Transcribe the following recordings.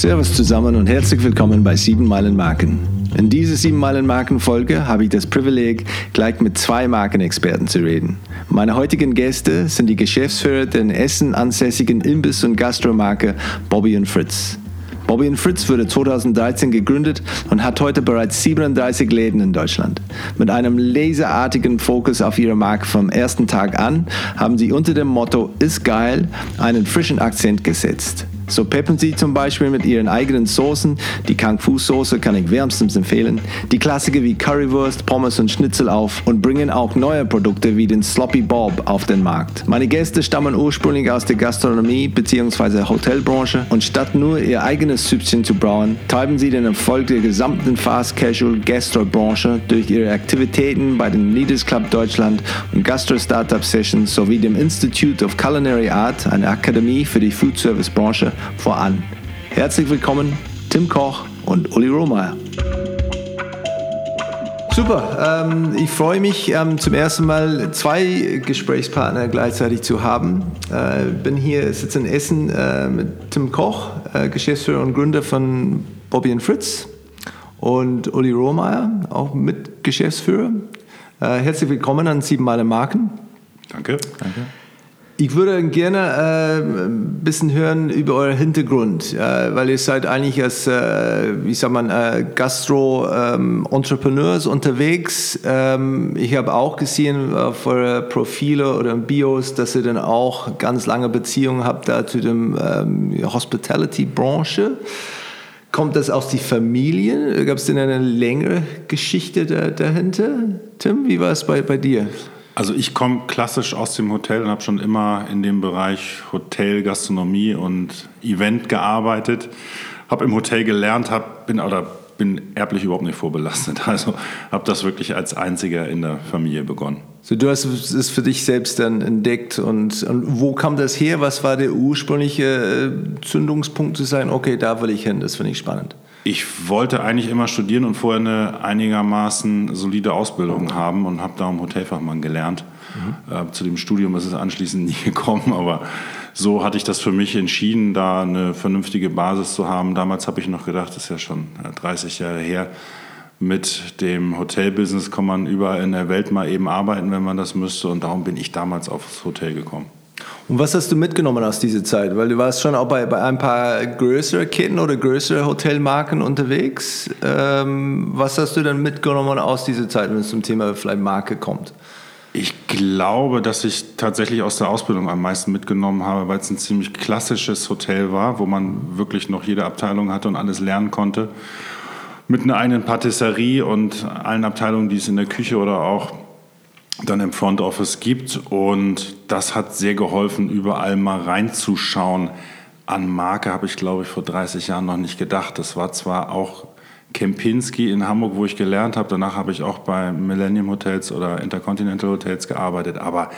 Servus zusammen und herzlich willkommen bei 7 Meilen Marken. In dieser 7 Meilen Marken Folge habe ich das Privileg, gleich mit zwei Markenexperten zu reden. Meine heutigen Gäste sind die Geschäftsführer der in Essen ansässigen Imbiss- und Gastromarke Bobby und Fritz. Bobby und Fritz wurde 2013 gegründet und hat heute bereits 37 Läden in Deutschland. Mit einem laserartigen Fokus auf ihre Marke vom ersten Tag an haben sie unter dem Motto Ist geil einen frischen Akzent gesetzt. So peppen sie zum Beispiel mit ihren eigenen Soßen. Die Kung Fu Soße kann ich wärmstens empfehlen. Die Klassiker wie Currywurst, Pommes und Schnitzel auf und bringen auch neue Produkte wie den Sloppy Bob auf den Markt. Meine Gäste stammen ursprünglich aus der Gastronomie bzw. Hotelbranche und statt nur ihr eigenes Süppchen zu brauen, treiben sie den Erfolg der gesamten Fast Casual Gastro-Branche durch ihre Aktivitäten bei den Leaders Club Deutschland und Gastro Startup Sessions sowie dem Institute of Culinary Art, eine Akademie für die Food Service Branche, voran. Herzlich willkommen, Tim Koch und Uli Rohmeier. Super, ähm, ich freue mich ähm, zum ersten Mal zwei Gesprächspartner gleichzeitig zu haben. Äh, bin hier, sitze in Essen äh, mit Tim Koch, äh, Geschäftsführer und Gründer von Bobby Fritz und Uli Rohmeier, auch Mitgeschäftsführer. Äh, herzlich willkommen an Sieben Male Marken. Danke. Danke. Ich würde gerne äh, ein bisschen hören über euren Hintergrund, äh, weil ihr seid eigentlich als, äh, wie sagt man, äh, Gastro-Entrepreneurs ähm, unterwegs. Ähm, ich habe auch gesehen auf euren Profile oder Bios, dass ihr dann auch ganz lange Beziehungen habt da zu dem ähm, Hospitality-Branche. Kommt das aus die Familie? Gab es denn eine längere Geschichte da, dahinter? Tim, wie war es bei, bei dir? Also ich komme klassisch aus dem Hotel und habe schon immer in dem Bereich Hotel, Gastronomie und Event gearbeitet. Habe im Hotel gelernt, hab, bin oder bin erblich überhaupt nicht vorbelastet. Also habe das wirklich als einziger in der Familie begonnen. So, du hast es für dich selbst dann entdeckt und, und wo kam das her? Was war der ursprüngliche äh, Zündungspunkt zu sein? Okay, da will ich hin. Das finde ich spannend. Ich wollte eigentlich immer studieren und vorher eine einigermaßen solide Ausbildung haben und habe darum Hotelfachmann gelernt. Mhm. Äh, zu dem Studium ist es anschließend nie gekommen, aber so hatte ich das für mich entschieden, da eine vernünftige Basis zu haben. Damals habe ich noch gedacht, das ist ja schon 30 äh, Jahre her, mit dem Hotelbusiness kann man überall in der Welt mal eben arbeiten, wenn man das müsste. Und darum bin ich damals aufs Hotel gekommen. Und was hast du mitgenommen aus dieser Zeit? Weil du warst schon auch bei, bei ein paar größeren Ketten oder größeren Hotelmarken unterwegs. Ähm, was hast du dann mitgenommen aus dieser Zeit, wenn es zum Thema vielleicht Marke kommt? Ich glaube, dass ich tatsächlich aus der Ausbildung am meisten mitgenommen habe, weil es ein ziemlich klassisches Hotel war, wo man wirklich noch jede Abteilung hatte und alles lernen konnte. Mit einer eigenen Patisserie und allen Abteilungen, die es in der Küche oder auch dann im Front Office gibt. Und das hat sehr geholfen, überall mal reinzuschauen. An Marke habe ich, glaube ich, vor 30 Jahren noch nicht gedacht. Das war zwar auch Kempinski in Hamburg, wo ich gelernt habe. Danach habe ich auch bei Millennium Hotels oder Intercontinental Hotels gearbeitet. Aber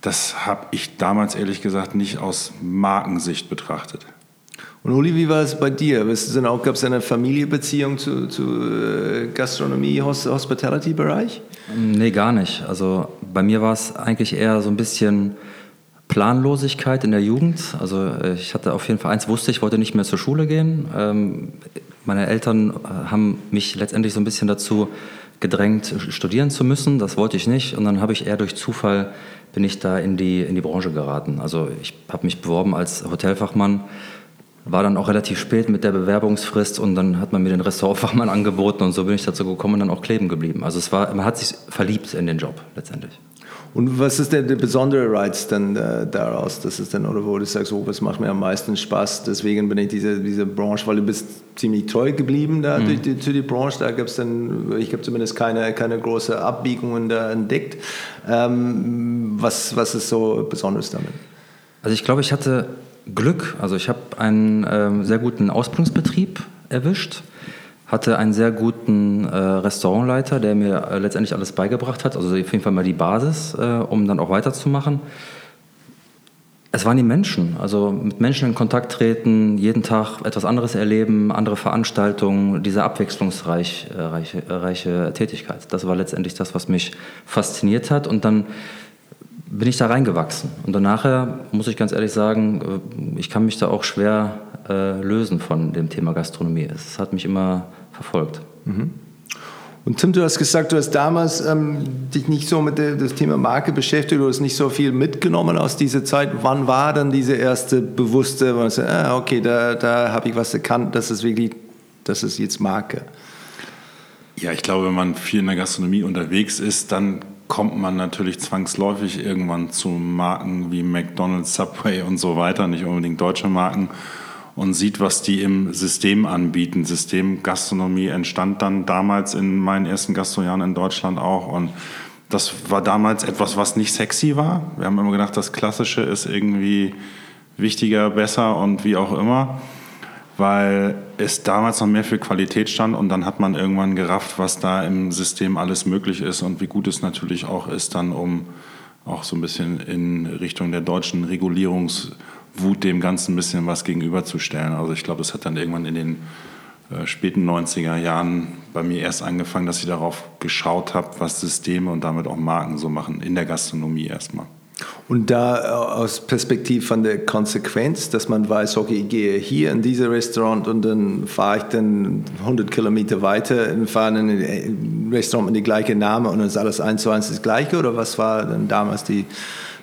das habe ich damals ehrlich gesagt nicht aus Markensicht betrachtet. Und Uli, wie war es bei dir? Gab es eine Familienbeziehung zu, zu äh, Gastronomie, Hospitality-Bereich? Nee, gar nicht. Also bei mir war es eigentlich eher so ein bisschen Planlosigkeit in der Jugend. Also äh, ich hatte auf jeden Fall eins, wusste ich wollte nicht mehr zur Schule gehen. Ähm, meine Eltern äh, haben mich letztendlich so ein bisschen dazu gedrängt, studieren zu müssen. Das wollte ich nicht. Und dann habe ich eher durch Zufall bin ich da in die, in die Branche geraten. Also ich habe mich beworben als Hotelfachmann war dann auch relativ spät mit der Bewerbungsfrist und dann hat man mir den Restaurantfachmann angeboten und so bin ich dazu gekommen und dann auch kleben geblieben. Also es war, man hat sich verliebt in den Job letztendlich. Und was ist denn der besondere Reiz dann äh, daraus? Das ist dann, oder wo du sagst, oh, was macht mir am meisten Spaß? Deswegen bin ich diese, diese Branche, weil du bist ziemlich treu geblieben da mhm. durch die, zu die Branche. Da gibt es dann, ich habe zumindest keine, keine große Abbiegungen da entdeckt. Ähm, was, was ist so besonders damit? Also ich glaube, ich hatte Glück. Also ich habe einen äh, sehr guten Ausbildungsbetrieb erwischt, hatte einen sehr guten äh, Restaurantleiter, der mir äh, letztendlich alles beigebracht hat. Also auf jeden Fall mal die Basis, äh, um dann auch weiterzumachen. Es waren die Menschen, also mit Menschen in Kontakt treten, jeden Tag etwas anderes erleben, andere Veranstaltungen, diese abwechslungsreiche äh, reiche, reiche Tätigkeit. Das war letztendlich das, was mich fasziniert hat. Und dann bin ich da reingewachsen. Und dann nachher muss ich ganz ehrlich sagen, äh, ich kann mich da auch schwer äh, lösen von dem Thema Gastronomie. Es hat mich immer verfolgt. Mhm. Und Tim, du hast gesagt, du hast damals ähm, dich nicht so mit dem Thema Marke beschäftigt, du hast nicht so viel mitgenommen aus dieser Zeit. Wann war dann diese erste bewusste, wo man sagt, ah, okay, da, da habe ich was erkannt, das ist wirklich, das ist jetzt Marke? Ja, ich glaube, wenn man viel in der Gastronomie unterwegs ist, dann kommt man natürlich zwangsläufig irgendwann zu Marken wie McDonald's, Subway und so weiter, nicht unbedingt deutsche Marken und sieht, was die im System anbieten. Systemgastronomie entstand dann damals in meinen ersten Gastrojahren in Deutschland auch und das war damals etwas, was nicht sexy war. Wir haben immer gedacht, das Klassische ist irgendwie wichtiger, besser und wie auch immer, weil es damals noch mehr für Qualität stand und dann hat man irgendwann gerafft, was da im System alles möglich ist und wie gut es natürlich auch ist, dann um auch so ein bisschen in Richtung der deutschen Regulierungs- Wut dem Ganzen ein bisschen was gegenüberzustellen. Also ich glaube, das hat dann irgendwann in den äh, späten 90er Jahren bei mir erst angefangen, dass ich darauf geschaut habe, was Systeme und damit auch Marken so machen, in der Gastronomie erstmal. Und da äh, aus Perspektive von der Konsequenz, dass man weiß, okay, ich gehe hier in dieses Restaurant und dann fahre ich dann 100 Kilometer weiter und fahre in ein Restaurant mit dem gleichen Namen und dann ist alles eins zu eins das Gleiche? Oder was war dann damals die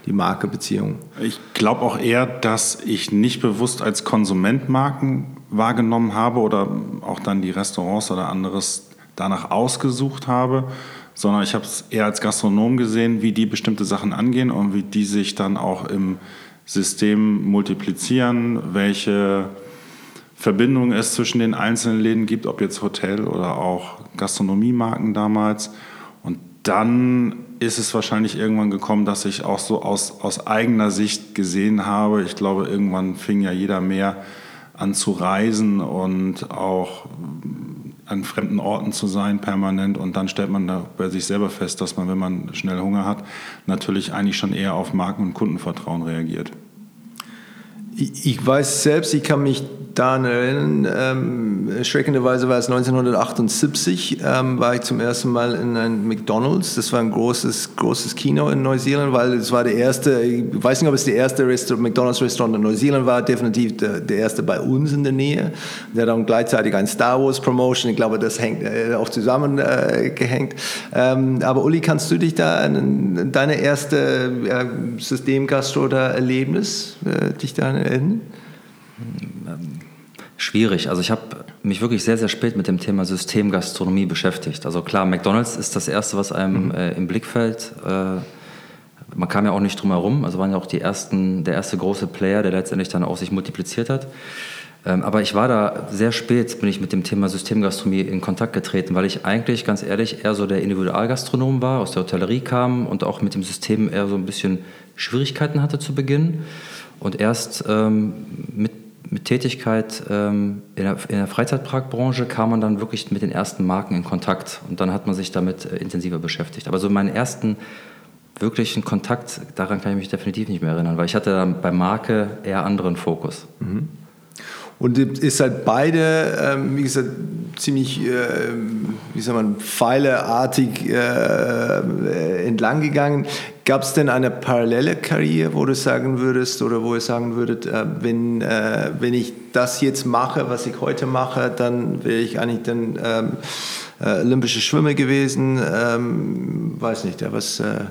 die Marke-Beziehung? Ich glaube auch eher, dass ich nicht bewusst als Konsument Marken wahrgenommen habe oder auch dann die Restaurants oder anderes danach ausgesucht habe, sondern ich habe es eher als Gastronom gesehen, wie die bestimmte Sachen angehen und wie die sich dann auch im System multiplizieren, welche Verbindung es zwischen den einzelnen Läden gibt, ob jetzt Hotel oder auch Gastronomiemarken damals. Und dann ist es wahrscheinlich irgendwann gekommen, dass ich auch so aus, aus eigener Sicht gesehen habe. Ich glaube, irgendwann fing ja jeder mehr an zu reisen und auch an fremden Orten zu sein permanent und dann stellt man da bei sich selber fest, dass man, wenn man schnell Hunger hat, natürlich eigentlich schon eher auf Marken- und Kundenvertrauen reagiert. Ich weiß selbst, ich kann mich daran erinnern, ähm, erschreckenderweise war es 1978, ähm, war ich zum ersten Mal in einem McDonalds. Das war ein großes, großes Kino in Neuseeland, weil es war der erste, ich weiß nicht, ob es der erste Restaurant, McDonalds-Restaurant in Neuseeland war, definitiv der, der, erste bei uns in der Nähe. Der dann gleichzeitig ein Star Wars-Promotion, ich glaube, das hängt äh, auch zusammengehängt. Äh, ähm, aber Uli, kannst du dich da an deine erste äh, Systemgastro oder Erlebnis äh, dich daran erinnern? Schwierig. Also ich habe mich wirklich sehr, sehr spät mit dem Thema Systemgastronomie beschäftigt. Also klar, McDonald's ist das Erste, was einem mhm. äh, im Blick fällt. Äh, man kam ja auch nicht drum herum. Also waren ja auch die ersten, der erste große Player, der letztendlich dann auch sich multipliziert hat. Ähm, aber ich war da sehr spät, bin ich mit dem Thema Systemgastronomie in Kontakt getreten, weil ich eigentlich, ganz ehrlich, eher so der Individualgastronom war, aus der Hotellerie kam und auch mit dem System eher so ein bisschen Schwierigkeiten hatte zu Beginn. Und erst ähm, mit mit Tätigkeit ähm, in, der, in der Freizeitparkbranche kam man dann wirklich mit den ersten Marken in Kontakt und dann hat man sich damit äh, intensiver beschäftigt. Aber so meinen ersten wirklichen Kontakt, daran kann ich mich definitiv nicht mehr erinnern, weil ich hatte bei Marke eher anderen Fokus. Mhm. Und ihr seid beide, ähm, wie gesagt, ziemlich, äh, wie sagt man, pfeileartig äh, entlang gegangen. Gab es denn eine parallele Karriere, wo du sagen würdest oder wo ihr sagen würdet, äh, wenn, äh, wenn ich das jetzt mache, was ich heute mache, dann wäre ich eigentlich dann ähm, äh, olympische Schwimmer gewesen? Ähm, weiß nicht, ja, was, äh,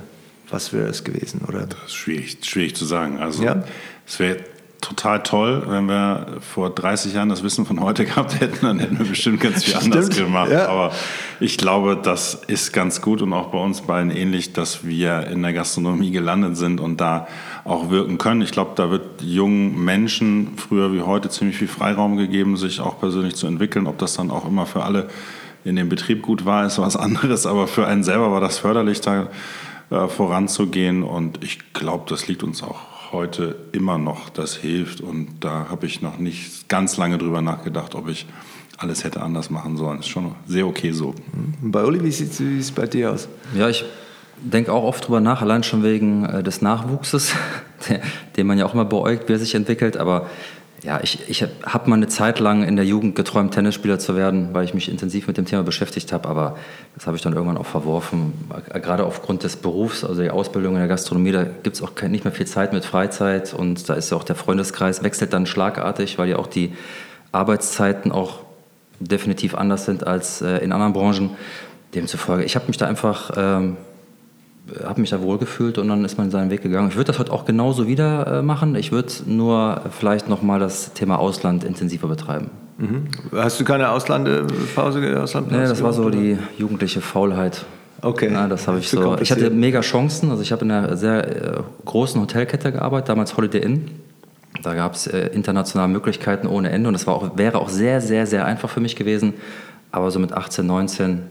was wäre es gewesen? Oder? Das ist schwierig, schwierig zu sagen. Also ja? es wäre total toll. Wenn wir vor 30 Jahren das Wissen von heute gehabt hätten, dann hätten wir bestimmt ganz viel anders gemacht. Ja. Aber ich glaube, das ist ganz gut und auch bei uns beiden ähnlich, dass wir in der Gastronomie gelandet sind und da auch wirken können. Ich glaube, da wird jungen Menschen früher wie heute ziemlich viel Freiraum gegeben, sich auch persönlich zu entwickeln. Ob das dann auch immer für alle in dem Betrieb gut war, ist was anderes. Aber für einen selber war das förderlich, da äh, voranzugehen. Und ich glaube, das liegt uns auch heute immer noch das hilft. Und da habe ich noch nicht ganz lange drüber nachgedacht, ob ich alles hätte anders machen sollen. Ist schon sehr okay so. Mhm. Bei Uli, wie sieht es bei dir aus? Ja, ich denke auch oft drüber nach, allein schon wegen äh, des Nachwuchses, den man ja auch immer beäugt, wie er sich entwickelt. Aber Ja, ich, ich habe mal eine Zeit lang in der Jugend geträumt, Tennisspieler zu werden, weil ich mich intensiv mit dem Thema beschäftigt habe. Aber das habe ich dann irgendwann auch verworfen. Gerade aufgrund des Berufs, also der Ausbildung in der Gastronomie, da gibt es auch nicht mehr viel Zeit mit Freizeit. Und da ist ja auch der Freundeskreis, wechselt dann schlagartig, weil ja auch die Arbeitszeiten auch definitiv anders sind als äh, in anderen Branchen. Demzufolge, ich habe mich da einfach ähm, habe mich da wohlgefühlt und dann ist man seinen Weg gegangen. Ich würde das heute auch genauso wieder äh, machen. Ich würde nur vielleicht nochmal das Thema Ausland intensiver betreiben. Mhm. Hast du keine Auslandpause? Ausland nee, das war so die jugendliche Faulheit. Okay. Ja, das habe ich so. Ich hatte mega Chancen. Also ich habe in einer sehr äh, großen Hotelkette gearbeitet, damals Holiday Inn. Da gab es äh, internationale Möglichkeiten ohne Ende und das war auch, wäre auch sehr, sehr, sehr einfach für mich gewesen. Aber so mit 18, 19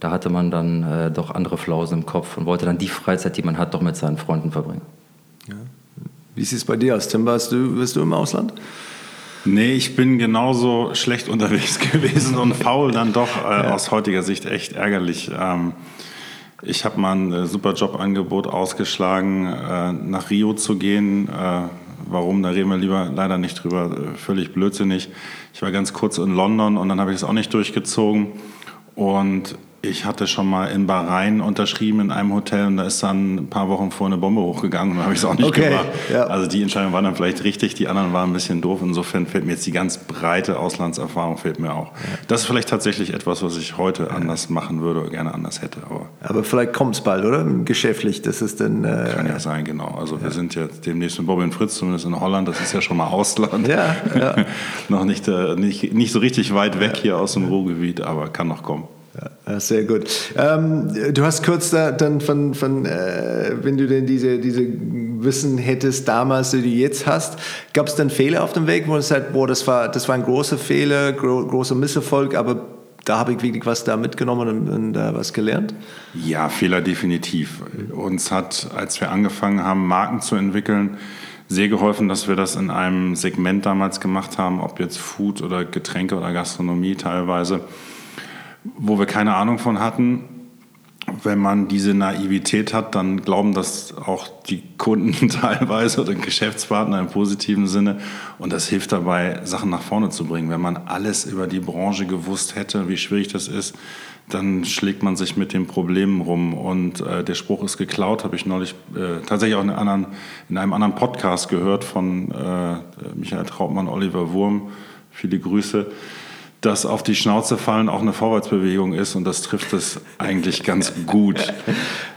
da hatte man dann äh, doch andere Flausen im Kopf und wollte dann die Freizeit, die man hat, doch mit seinen Freunden verbringen. Ja. Wie sieht es bei dir aus, Tim? Warst du, bist du im Ausland? Nee, ich bin genauso schlecht unterwegs gewesen und faul dann doch äh, ja. aus heutiger Sicht echt ärgerlich. Ähm, ich habe mal ein äh, super Jobangebot ausgeschlagen, äh, nach Rio zu gehen. Äh, warum, da reden wir lieber leider nicht drüber, äh, völlig blödsinnig. Ich war ganz kurz in London und dann habe ich es auch nicht durchgezogen. Und ich hatte schon mal in Bahrain unterschrieben in einem Hotel und da ist dann ein paar Wochen vor eine Bombe hochgegangen und habe ich es auch nicht okay, gemacht. Ja. Also die Entscheidung war dann vielleicht richtig, die anderen waren ein bisschen doof. Insofern fällt mir jetzt die ganz breite Auslandserfahrung fehlt mir auch. Ja. Das ist vielleicht tatsächlich etwas, was ich heute anders machen würde oder gerne anders hätte. Aber, aber vielleicht kommt es bald, oder? Geschäftlich, das ist dann... Äh, Kann ja sein, genau. Also wir sind jetzt demnächst mit Bobby und Fritz, zumindest in Holland, das ist ja schon mal Ausland. Ja, ja. noch nicht, äh, nicht, nicht so richtig weit weg hier aus dem Ruhrgebiet, aber kann noch kommen. Ja, sehr gut. Ähm, du hast kurz da, dann von, von äh, wenn du denn diese, diese Wissen hättest damals, die du jetzt hast, gab es dann Fehler auf dem Weg, wo du sagst, boah, das war, das war ein großer Fehler, gro großer Misserfolg, aber da habe ich wirklich was da mitgenommen und, und uh, was gelernt? Ja, Fehler definitiv. Uns hat, als wir angefangen haben, Marken zu entwickeln, sehr geholfen, dass wir das in einem Segment damals gemacht haben, ob jetzt Food oder Getränke oder Gastronomie teilweise wo wir keine Ahnung von hatten. Wenn man diese Naivität hat, dann glauben das auch die Kunden teilweise oder Geschäftspartner im positiven Sinne. Und das hilft dabei, Sachen nach vorne zu bringen. Wenn man alles über die Branche gewusst hätte, wie schwierig das ist, dann schlägt man sich mit den Problemen rum. Und äh, der Spruch ist geklaut, habe ich neulich äh, tatsächlich auch in, anderen, in, einem anderen Podcast gehört von äh, Michael Trautmann, Oliver Wurm. Viele Grüße dass auf die Schnauze fallen auch eine Vorwärtsbewegung ist und das trifft es eigentlich ganz gut.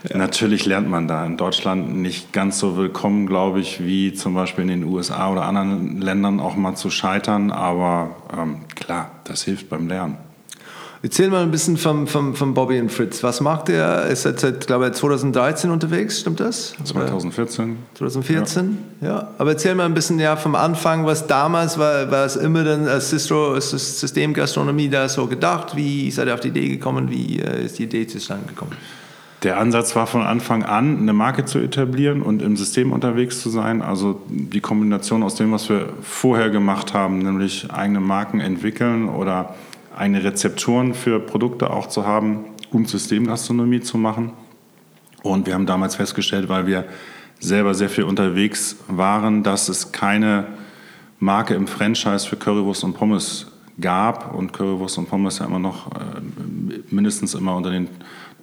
ja. Natürlich lernt man da in Deutschland nicht ganz so willkommen, glaube ich, wie zum Beispiel in den USA oder anderen Ländern auch mal zu scheitern, aber ähm, klar, das hilft beim Lernen. Erzähl mal ein bisschen vom, vom, vom Bobby und Fritz. Was macht er? Er ist jetzt seit, glaube ich, 2013 unterwegs, stimmt das? 2014. 2014, ja. ja. Aber erzähl mal ein bisschen ja, vom Anfang, was damals war, war es immer dann als Sistro, Systemgastronomie da so gedacht? Wie seid ihr auf die Idee gekommen? Wie äh, ist die Idee zustande gekommen? Der Ansatz war von Anfang an, eine Marke zu etablieren und im System unterwegs zu sein. Also die Kombination aus dem, was wir vorher gemacht haben, nämlich eigene Marken entwickeln oder eigene Rezepturen für Produkte auch zu haben, um Systemgastronomie zu machen. Und wir haben damals festgestellt, weil wir selber sehr viel unterwegs waren, dass es keine Marke im Franchise für Currywurst und Pommes gab. Und Currywurst und Pommes ja immer noch äh, mindestens immer unter den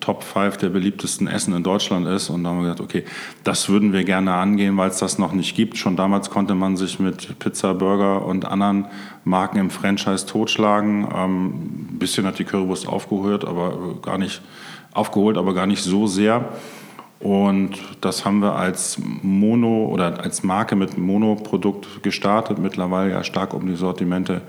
Top 5 der beliebtesten Essen in Deutschland ist. Und da haben wir gesagt, okay, das würden wir gerne angehen, weil es das noch nicht gibt. Schon damals konnte man sich mit Pizza, Burger und anderen Marken im Franchise totschlagen. Ähm, ein bisschen hat die Currywurst aufgeholt, aber gar nicht aufgeholt, aber gar nicht so sehr. Und das haben wir als Mono oder als Marke mit Monoprodukt gestartet, mittlerweile ja stark um die Sortimente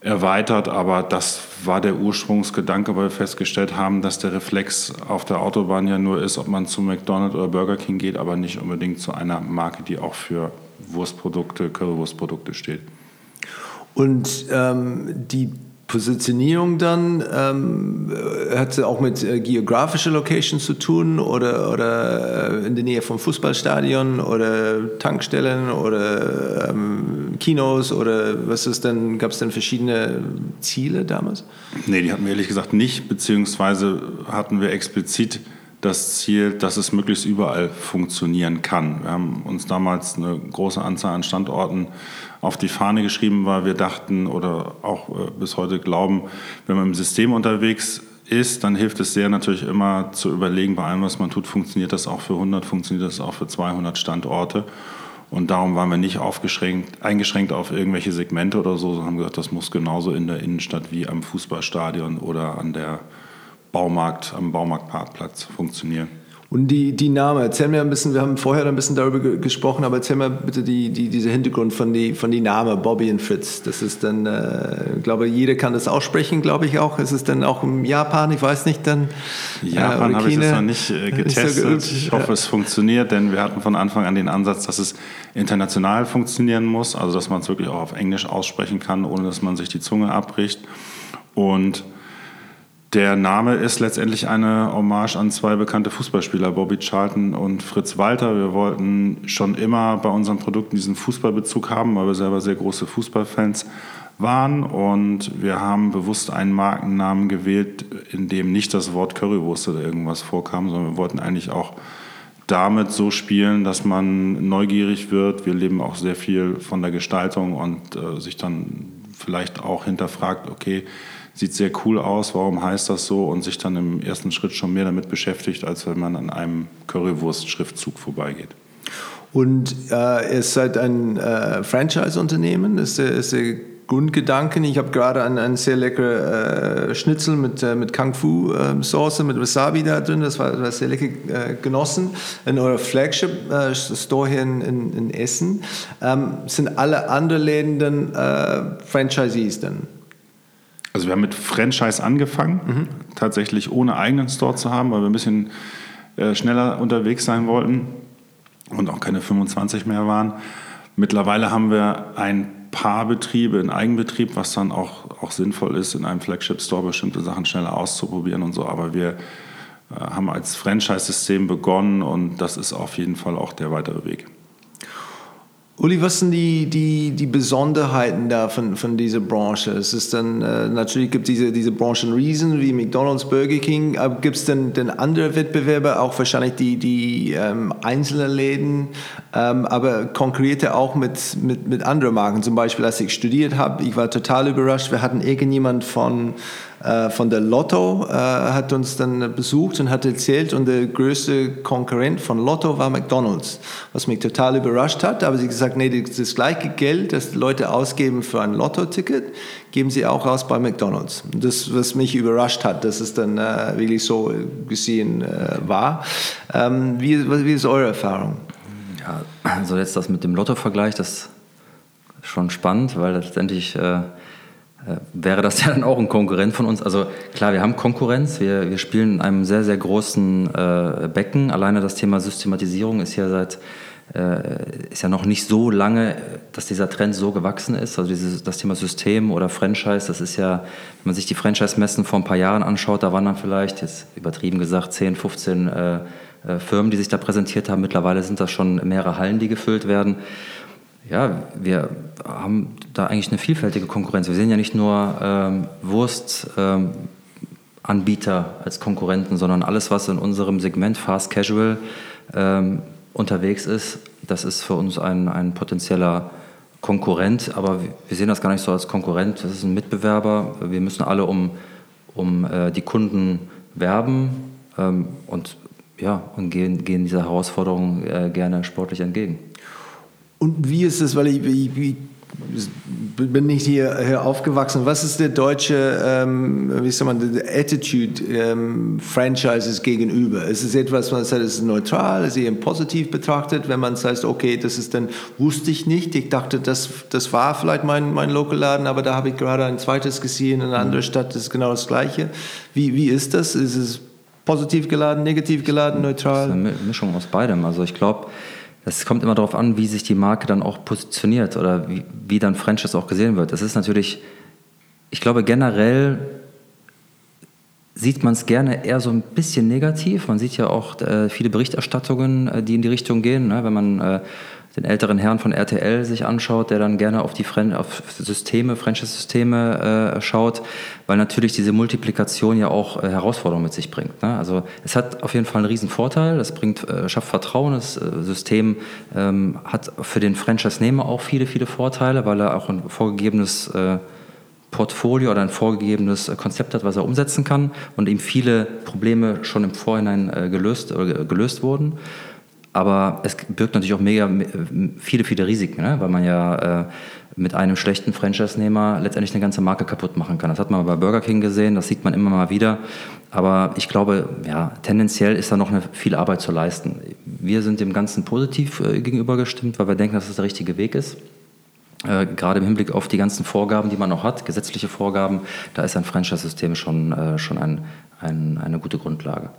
erweitert, aber das war der Ursprungsgedanke, weil wir festgestellt haben, dass der Reflex auf der Autobahn ja nur ist, ob man zu McDonald's oder Burger King geht, aber nicht unbedingt zu einer Marke, die auch für Wurstprodukte, Currywurstprodukte steht. Und ähm, die Positionierung dann, ähm, hat sie auch mit äh, geografischer Location zu tun oder, oder äh, in der Nähe vom Fußballstadion oder Tankstellen oder ähm, Kinos oder was ist denn, gab es denn verschiedene Ziele damals? Nee, die hatten wir ehrlich gesagt nicht, beziehungsweise hatten wir explizit das Ziel, dass es möglichst überall funktionieren kann. Wir haben uns damals eine große Anzahl an Standorten auf die Fahne geschrieben, weil wir dachten oder auch äh, bis heute glauben, wenn man im System unterwegs ist, dann hilft es sehr natürlich immer zu überlegen, bei allem, was man tut, funktioniert das auch für 100, funktioniert das auch für 200 Standorte. Und darum waren wir nicht eingeschränkt auf irgendwelche Segmente oder so, sondern haben gesagt, das muss genauso in der Innenstadt wie am Fußballstadion oder an der Baumarkt, am Baumarktparkplatz funktionieren. Und die, die Name, erzähl mir ein bisschen, wir haben vorher ein bisschen darüber gesprochen, aber erzähl mir bitte die, die, diese Hintergrund von die, von die Name Bobby und Fritz. Das ist dann, äh, ich glaube, jeder kann das aussprechen, glaube ich auch. Ist es dann auch im Japan, ich weiß nicht, dann. Japan äh, habe ich jetzt noch nicht äh, getestet. So ich hoffe, ja. es funktioniert, denn wir hatten von Anfang an den Ansatz, dass es international funktionieren muss, also dass man es wirklich auch auf Englisch aussprechen kann, ohne dass man sich die Zunge abbricht. Und der Name ist letztendlich eine Hommage an zwei bekannte Fußballspieler, Bobby Charlton und Fritz Walter. Wir wollten schon immer bei unseren Produkten diesen Fußballbezug haben, weil wir selber sehr große Fußballfans waren. Und wir haben bewusst einen Markennamen gewählt, in dem nicht das Wort Currywurst oder irgendwas vorkam, sondern wir wollten eigentlich auch damit so spielen, dass man neugierig wird. Wir leben auch sehr viel von der Gestaltung und äh, sich dann vielleicht auch hinterfragt, okay, sieht sehr cool aus, warum heißt das so und sich dann im ersten Schritt schon mehr damit beschäftigt, als wenn man an einem Currywurst-Schriftzug vorbeigeht. Und äh, ihr seid ein äh, Franchise-Unternehmen, ist der, ist der Grundgedanken. Ich habe gerade einen, einen sehr leckeren äh, Schnitzel mit, äh, mit Kung Fu äh, Soße, mit Wasabi da drin. Das war, war sehr lecker äh, genossen. In eurer Flagship äh, Store hier in, in, in Essen ähm, sind alle anderen Läden dann äh, Franchisees dann? Also wir haben mit Franchise angefangen, mhm. tatsächlich ohne eigenen Store zu haben, weil wir ein bisschen äh, schneller unterwegs sein wollten und auch keine 25 mehr waren. Mittlerweile haben wir ein paar Betriebe in Eigenbetrieb, was dann auch, auch sinnvoll ist, in einem Flagship-Store bestimmte Sachen schneller auszuprobieren und so. Aber wir äh, haben als Franchise-System begonnen und das ist auf jeden Fall auch der weitere Weg. Uli, was sind die, die, die Besonderheiten da von, von dieser Branche? Es ist dann, äh, natürlich gibt es diese, diese Branchenriesen wie McDonalds, Burger King, aber gibt es denn, denn andere Wettbewerber, auch wahrscheinlich die, die ähm, einzelnen Läden, ähm, aber konkurrierte auch mit, mit, mit anderen Marken. Zum Beispiel, als ich studiert habe, ich war total überrascht, wir hatten irgendjemand von äh, von der Lotto äh, hat uns dann besucht und hat erzählt, und der größte Konkurrent von Lotto war McDonald's, was mich total überrascht hat. Aber sie gesagt, nee, das gleiche Geld, das Leute ausgeben für ein Lotto-Ticket, geben sie auch aus bei McDonald's. Das, was mich überrascht hat, dass es dann äh, wirklich so gesehen äh, war. Ähm, wie, wie ist eure Erfahrung? Ja, also jetzt das mit dem Lotto-Vergleich, das ist schon spannend, weil letztendlich äh, wäre das ja dann auch ein Konkurrent von uns. Also klar, wir haben Konkurrenz, wir, wir spielen in einem sehr, sehr großen äh, Becken. Alleine das Thema Systematisierung ist ja seit äh, ist ja noch nicht so lange, dass dieser Trend so gewachsen ist. Also dieses, das Thema System oder Franchise, das ist ja, wenn man sich die Franchise-Messen vor ein paar Jahren anschaut, da waren dann vielleicht, jetzt übertrieben gesagt, 10, 15 äh, äh, Firmen, die sich da präsentiert haben. Mittlerweile sind das schon mehrere Hallen, die gefüllt werden ja, wir haben da eigentlich eine vielfältige Konkurrenz. Wir sehen ja nicht nur ähm, Wurstanbieter ähm, als Konkurrenten, sondern alles, was in unserem Segment Fast Casual ähm, unterwegs ist, das ist für uns ein, ein potenzieller Konkurrent. Aber wir sehen das gar nicht so als Konkurrent. Das ist ein Mitbewerber. Wir müssen alle um, um äh, die Kunden werben ähm, und, ja, und gehen, gehen dieser Herausforderung äh, gerne sportlich entgegen. Und wie ist es, weil ich, ich, ich bin nicht hier, hier, aufgewachsen. Was ist der deutsche, ähm, wie soll man, Attitude ähm, Franchises gegenüber? Ist es etwas, man sagt, es ist neutral, ist eher positiv betrachtet, wenn man sagt, okay, das ist dann, wusste ich nicht, ich dachte, das, das war vielleicht mein, mein Lokalladen, aber da habe ich gerade ein zweites gesehen in einer anderen Stadt, das ist genau das Gleiche. Wie, wie ist das? Ist es positiv geladen, negativ geladen, neutral? Das ist eine Mischung aus beidem. Also ich glaube, es kommt immer darauf an, wie sich die Marke dann auch positioniert oder wie, wie dann Franchise auch gesehen wird. Das ist natürlich, ich glaube generell sieht man es gerne eher so ein bisschen negativ. Man sieht ja auch äh, viele Berichterstattungen, äh, die in die Richtung gehen. Ne? Wenn man äh, den älteren Herrn von RTL sich anschaut, der dann gerne auf die Fren auf Systeme, Franchise-Systeme äh, schaut, weil natürlich diese Multiplikation ja auch äh, Herausforderungen mit sich bringt. Ne? Also es hat auf jeden Fall einen riesen Vorteil, es bringt, äh, schafft Vertrauen, das äh, System ähm, hat für den Franchise-Nehmer auch viele, viele Vorteile, weil er auch ein vorgegebenes äh, Portfolio oder ein vorgegebenes äh, Konzept hat, was er umsetzen kann und ihm viele Probleme schon im Vorhinein gelöst, gelöst wurden. Aber es birgt natürlich auch mega viele, viele Risiken, ne? weil man ja äh, mit einem schlechten Franchise-Nehmer letztendlich eine ganze Marke kaputt machen kann. Das hat man bei Burger King gesehen, das sieht man immer mal wieder. Aber ich glaube, ja, tendenziell ist da noch eine, viel Arbeit zu leisten. Wir sind dem Ganzen positiv äh, gegenüber gestimmt, weil wir denken, dass das der richtige Weg ist. Äh, gerade im Hinblick auf die ganzen Vorgaben, die man noch hat, gesetzliche Vorgaben, da ist ein Franchise-System schon, äh, schon ein, ein, eine gute Grundlage.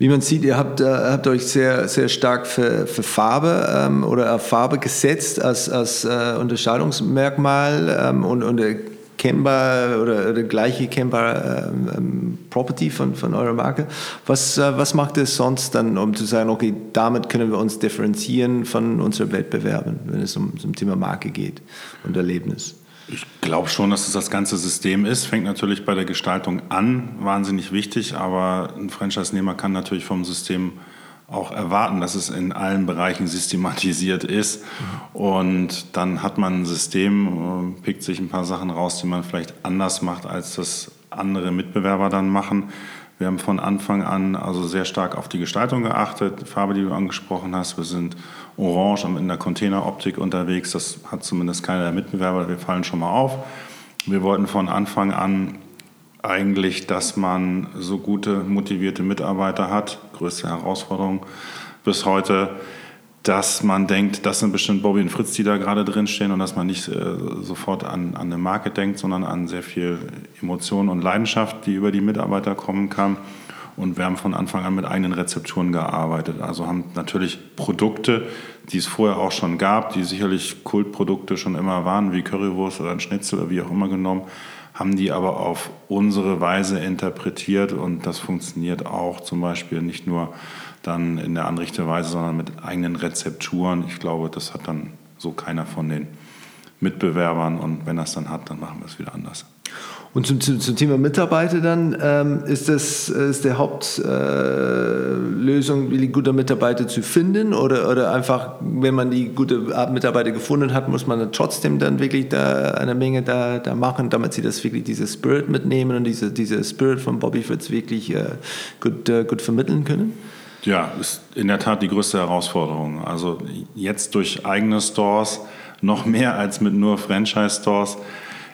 Wie man sieht, ihr habt, äh, habt euch sehr, sehr stark für, für Farbe ähm, oder auf Farbe gesetzt als, als äh, Unterscheidungsmerkmal ähm, und, und erkennbar oder, oder gleich erkennbar ähm, ähm, Property von, von eurer Marke. Was, äh, was macht es sonst dann, um zu sagen, okay, damit können wir uns differenzieren von unseren Wettbewerben, wenn es um zum Thema Marke geht und Erlebnis? Ich glaube schon, dass es das ganze System ist. Fängt natürlich bei der Gestaltung an, wahnsinnig wichtig, aber ein Franchise-Nehmer kann natürlich vom System auch erwarten, dass es in allen Bereichen systematisiert ist. Und dann hat man ein System, äh, pickt sich ein paar Sachen raus, die man vielleicht anders macht, als das andere Mitbewerber dann machen. Wir haben von Anfang an also sehr stark auf die Gestaltung geachtet, Farbe, die du angesprochen hast. Wir sind orange in der Containeroptik unterwegs. Das hat zumindest keiner der Mitbewerber. Wir fallen schon mal auf. Wir wollten von Anfang an eigentlich, dass man so gute, motivierte Mitarbeiter hat. Größte Herausforderung bis heute dass man denkt, das sind bestimmt Bobby und Fritz, die da gerade drin stehen und dass man nicht äh, sofort an, an eine Marke denkt, sondern an sehr viel Emotion und Leidenschaft, die über die Mitarbeiter kommen kann. Und wir haben von Anfang an mit eigenen Rezepturen gearbeitet. Also haben natürlich Produkte, die es vorher auch schon gab, die sicherlich Kultprodukte schon immer waren, wie Currywurst oder ein Schnitzel oder wie auch immer genommen, haben die aber auf unsere Weise interpretiert und das funktioniert auch zum Beispiel nicht nur dann in der Anrichteweise, sondern mit eigenen Rezepturen. Ich glaube, das hat dann so keiner von den Mitbewerbern und wenn das dann hat, dann machen wir es wieder anders. Und zum, zum, zum, Thema Mitarbeiter dann, ähm, ist das ist der Hauptlösung, äh, gute Mitarbeiter zu finden oder, oder einfach, wenn man die gute Mitarbeiter gefunden hat, muss man dann trotzdem dann wirklich da eine Menge da, da machen, damit sie das wirklich, diese Spirit mitnehmen und diese, diese Spirit von Bobby Fritz wirklich äh, gut, äh, gut vermitteln können? Ja, ist in der Tat die größte Herausforderung. Also jetzt durch eigene Stores, noch mehr als mit nur Franchise-Stores,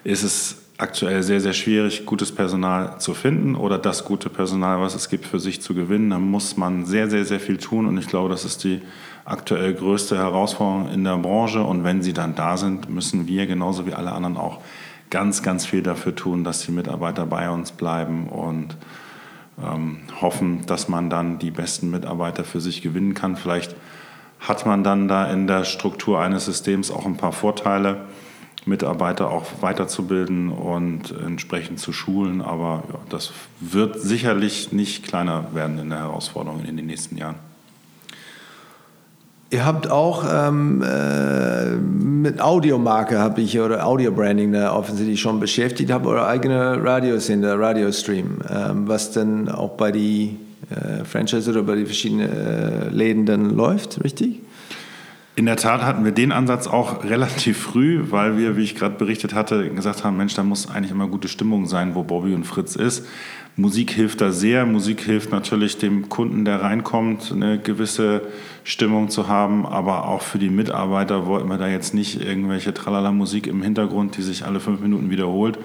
ist es aktuell sehr, sehr schwierig, gutes Personal zu finden oder das gute Personal, was es gibt, für sich zu gewinnen. Da muss man sehr, sehr, sehr viel tun und ich glaube, das ist die aktuell größte Herausforderung in der Branche. Und wenn sie dann da sind, müssen wir genauso wie alle anderen auch ganz, ganz viel dafür tun, dass die Mitarbeiter bei uns bleiben und ähm, hoffen, dass man dann die besten Mitarbeiter für sich gewinnen kann. Vielleicht hat man dann da in der Struktur eines Systems auch ein paar Vorteile, Mitarbeiter auch weiterzubilden und entsprechend zu schulen. Aber ja, das wird sicherlich nicht kleiner werden in der Herausforderung in den nächsten Jahren. Ihr habt auch ähm, äh, mit Audiomarke habe ich oder Audio-Branding da offensichtlich schon beschäftigt, habt eure eigene Radios in der Radiostream, ähm, was dann auch bei die äh, Franchise oder bei den verschiedenen äh, Läden dann läuft, richtig? In der Tat hatten wir den Ansatz auch relativ früh, weil wir, wie ich gerade berichtet hatte, gesagt haben, Mensch, da muss eigentlich immer gute Stimmung sein, wo Bobby und Fritz ist. Musik hilft da sehr. Musik hilft natürlich dem Kunden, der reinkommt, eine gewisse Stimmung zu haben. Aber auch für die Mitarbeiter wollten wir da jetzt nicht irgendwelche Tralala-Musik im Hintergrund, die sich alle fünf Minuten wiederholt,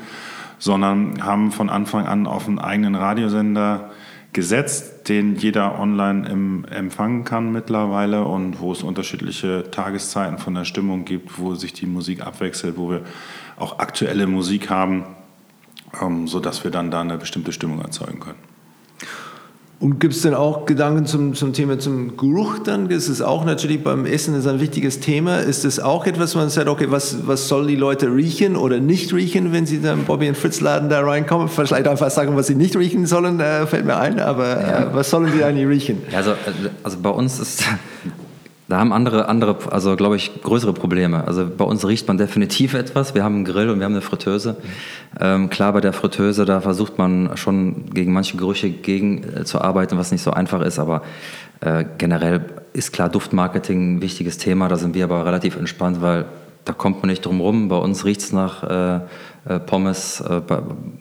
sondern haben von Anfang an auf einen eigenen Radiosender gesetzt, den jeder online im, empfangen kann mittlerweile und wo es unterschiedliche Tageszeiten von der Stimmung gibt, wo sich die Musik abwechselt, wo wir auch aktuelle Musik haben, ähm, sodass wir dann da eine bestimmte Stimmung erzeugen können. Und gibt es denn auch Gedanken zum, zum Thema zum Geruch dann? Das ist auch natürlich beim Essen ist ein wichtiges Thema. Ist das auch etwas, man sagt, okay, was, was sollen die Leute riechen oder nicht riechen, wenn sie dann Bobby und Fritz Laden da reinkommen? Vielleicht einfach sagen, was sie nicht riechen sollen, äh, fällt mir ein, aber äh, ja. was sollen die eigentlich riechen? Also, also bei uns ist da haben andere, andere, also glaube ich, größere Probleme. Also bei uns riecht man definitiv etwas. Wir haben einen Grill und wir haben eine Fritteuse. Ähm, klar, bei der Fritteuse, da versucht man schon gegen manche Gerüche gegen äh, zu arbeiten, was nicht so einfach ist. Aber äh, generell ist klar Duftmarketing ein wichtiges Thema. Da sind wir aber relativ entspannt, weil da kommt man nicht drum rum. Bei uns riecht es nach äh, äh, Pommes äh,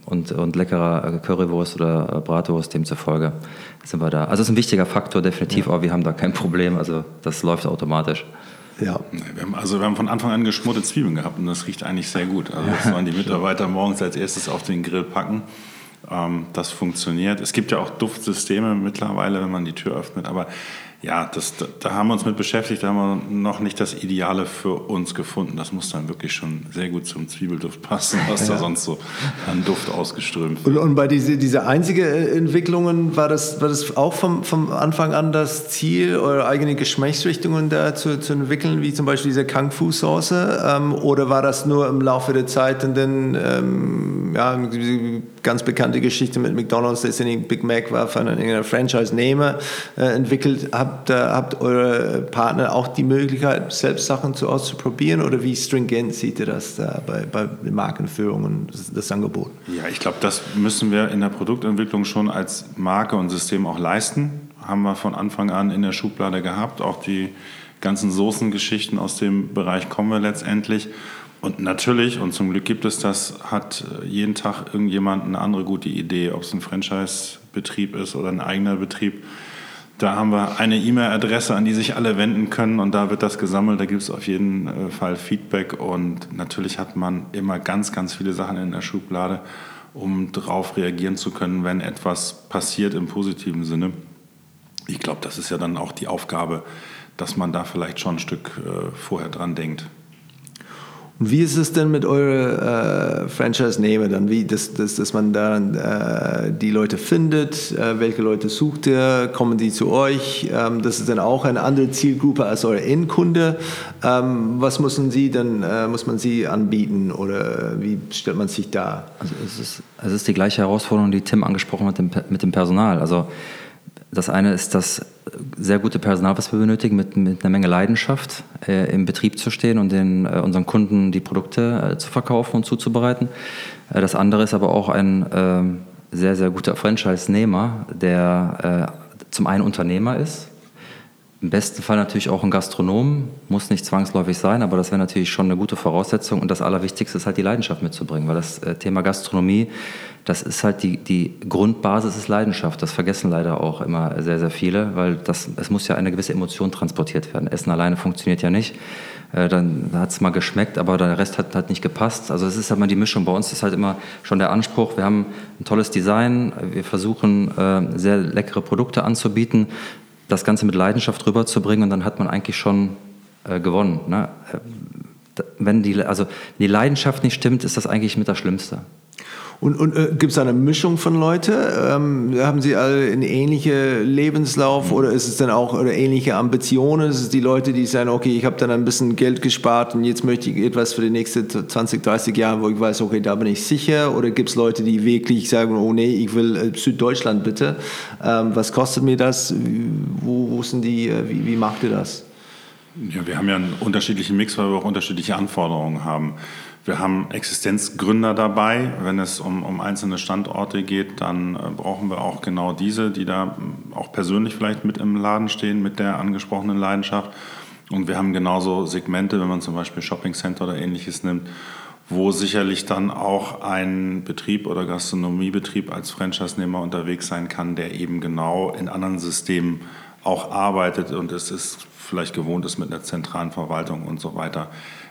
und, und leckerer Currywurst oder Bratwurst, demzufolge sind wir da. Also es ist ein wichtiger Faktor, definitiv, ja. aber wir haben da kein Problem. Also das läuft automatisch. Ja. Wir haben, also wir haben von Anfang an geschmorte Zwiebeln gehabt und das riecht eigentlich sehr gut. Also das sollen die Mitarbeiter morgens als erstes auf den Grill packen. Ähm, das funktioniert. Es gibt ja auch Duftsysteme mittlerweile, wenn man die Tür öffnet, aber ja, das, da haben wir uns mit beschäftigt, da haben wir noch nicht das Ideale für uns gefunden. Das muss dann wirklich schon sehr gut zum Zwiebelduft passen, was ja. da sonst so an Duft ausgeströmt wird. Und, und bei diese, diese einzige äh, Entwicklungen war das, war das auch vom, vom Anfang an das Ziel, eure eigene Geschmacksrichtungen da zu, zu entwickeln, wie zum Beispiel diese Kung Fu Soße? Ähm, oder war das nur im Laufe der Zeit und dann ähm, ja, ganz bekannte Geschichte mit McDonalds, dass den Big Mac war von einer Franchise-Nehmer äh, entwickelt. Habt, äh, habt eure Partner auch die Möglichkeit, selbst Sachen zu auszuprobieren oder wie stringent sieht ihr das da bei, bei Markenführung und das, das Angebot? Ja, ich glaube, das müssen wir in der Produktentwicklung schon als Marke und System auch leisten. Haben wir von Anfang an in der Schublade gehabt. Auch die ganzen Soßengeschichten aus dem Bereich kommen wir letztendlich. Und natürlich, und zum Glück gibt es das, hat jeden Tag irgendjemand eine andere gute Idee, ob es ein Franchise-Betrieb ist oder ein eigener Betrieb. Da haben wir eine E-Mail-Adresse, an die sich alle wenden können und da wird das gesammelt. Da gibt es auf jeden äh, Fall Feedback und natürlich hat man immer ganz, ganz viele Sachen in der Schublade, um darauf reagieren zu können, wenn etwas passiert im positiven Sinne. Ich glaube, das ist ja dann auch die Aufgabe, dass man da vielleicht schon ein Stück äh, vorher dran denkt. Wie ist es denn mit eurer äh, Franchise-Nehmer dann? Wie, dass, dass, dass man da äh, die Leute findet? Äh, welche Leute sucht ihr? Kommen die zu euch? Ähm, das ist dann auch eine andere Zielgruppe als eure Endkunde. Ähm, was müssen sie dann, äh, muss man sie anbieten oder wie stellt man sich da? Also es ist, es ist die gleiche Herausforderung, die Tim angesprochen hat mit dem, mit dem Personal. Also das eine ist das sehr gute Personal, was wir benötigen, mit, mit einer Menge Leidenschaft äh, im Betrieb zu stehen und den, äh, unseren Kunden die Produkte äh, zu verkaufen und zuzubereiten. Äh, das andere ist aber auch ein ähm, sehr, sehr guter Franchise-Nehmer, der äh, zum einen Unternehmer ist, im besten Fall natürlich auch ein Gastronom, muss nicht zwangsläufig sein, aber das wäre natürlich schon eine gute Voraussetzung. Und das Allerwichtigste ist halt die Leidenschaft mitzubringen, weil das äh, Thema Gastronomie, das ist halt die, die Grundbasis ist Leidenschaft. Das vergessen leider auch immer sehr, sehr viele, weil das, es muss ja eine gewisse Emotion transportiert werden. Essen alleine funktioniert ja nicht. Äh, dann hat es mal geschmeckt, aber der Rest hat, hat nicht gepasst. Also es ist halt mal die Mischung. Bei uns ist halt immer schon der Anspruch, wir haben ein tolles Design, wir versuchen äh, sehr leckere Produkte anzubieten das Ganze mit Leidenschaft rüberzubringen und dann hat man eigentlich schon äh, gewonnen. Ne? Wenn die, also die Leidenschaft nicht stimmt, ist das eigentlich mit das Schlimmste. Und, und äh, gibt es eine Mischung von Leuten? Ähm, haben Sie alle einen ähnlichen Lebenslauf mhm. oder ist es dann auch oder ähnliche Ambitionen? Ist es die Leute, die sagen, okay, ich habe dann ein bisschen Geld gespart und jetzt möchte ich etwas für die nächsten 20, 30 Jahre, wo ich weiß, okay, da bin ich sicher? Oder gibt es Leute, die wirklich sagen, oh nee, ich will äh, Süddeutschland bitte? Ähm, was kostet mir das? Wo, wo sind die, äh, wie, wie macht ihr das? Ja, wir haben ja einen unterschiedlichen Mix, weil wir auch unterschiedliche Anforderungen haben. Wir haben Existenzgründer dabei. Wenn es um, um einzelne Standorte geht, dann äh, brauchen wir auch genau diese, die da mm, auch persönlich vielleicht mit im Laden stehen, mit der angesprochenen Leidenschaft. Und wir haben genauso Segmente, wenn man zum Beispiel Shopping Center oder ähnliches nimmt, wo sicherlich dann auch ein Betrieb oder Gastronomiebetrieb als Franchise-Nehmer unterwegs sein kann, der eben genau in anderen Systemen auch arbeitet und es ist vielleicht gewohnt ist mit einer zentralen Verwaltung und so weiter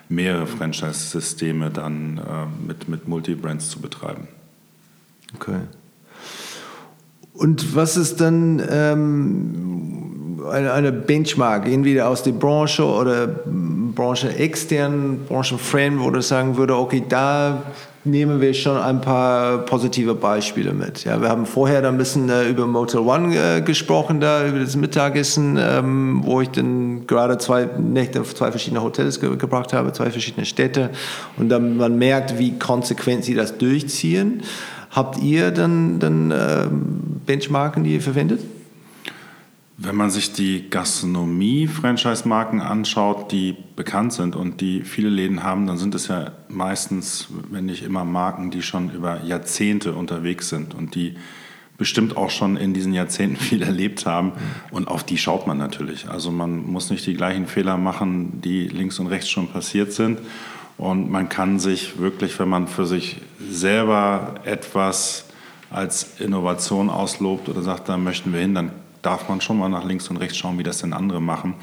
mehrere Franchise-Systeme dann äh, mit, mit Multibrands zu betreiben. Okay. Und was ist dann ähm, eine, eine, Benchmark, entweder aus der Branche oder Branche extern, Branchenframe, wo du sagen würde, okay, da nehmen wir schon ein paar positive Beispiele mit. Ja, wir haben vorher ein bisschen äh, über Motel One äh, gesprochen, da über das Mittagessen, ähm, wo ich dann gerade zwei Nächte auf zwei verschiedene Hotels ge gebracht habe, zwei verschiedene Städte und dann man merkt, wie konsequent sie das durchziehen. Habt ihr dann, dann äh, Benchmarken, die ihr verwendet? Wenn man sich die Gastronomie-Franchise-Marken anschaut, die bekannt sind und die viele Läden haben, dann sind es ja meistens, wenn nicht immer, Marken, die schon über Jahrzehnte unterwegs sind und die bestimmt auch schon in diesen Jahrzehnten viel erlebt haben. Und auf die schaut man natürlich. Also man muss nicht die gleichen Fehler machen, die links und rechts schon passiert sind. Und man kann sich wirklich, wenn man für sich selber etwas als Innovation auslobt oder sagt, da möchten wir hin, dann darf man schon mal nach links und rechts schauen, wie das denn andere machen.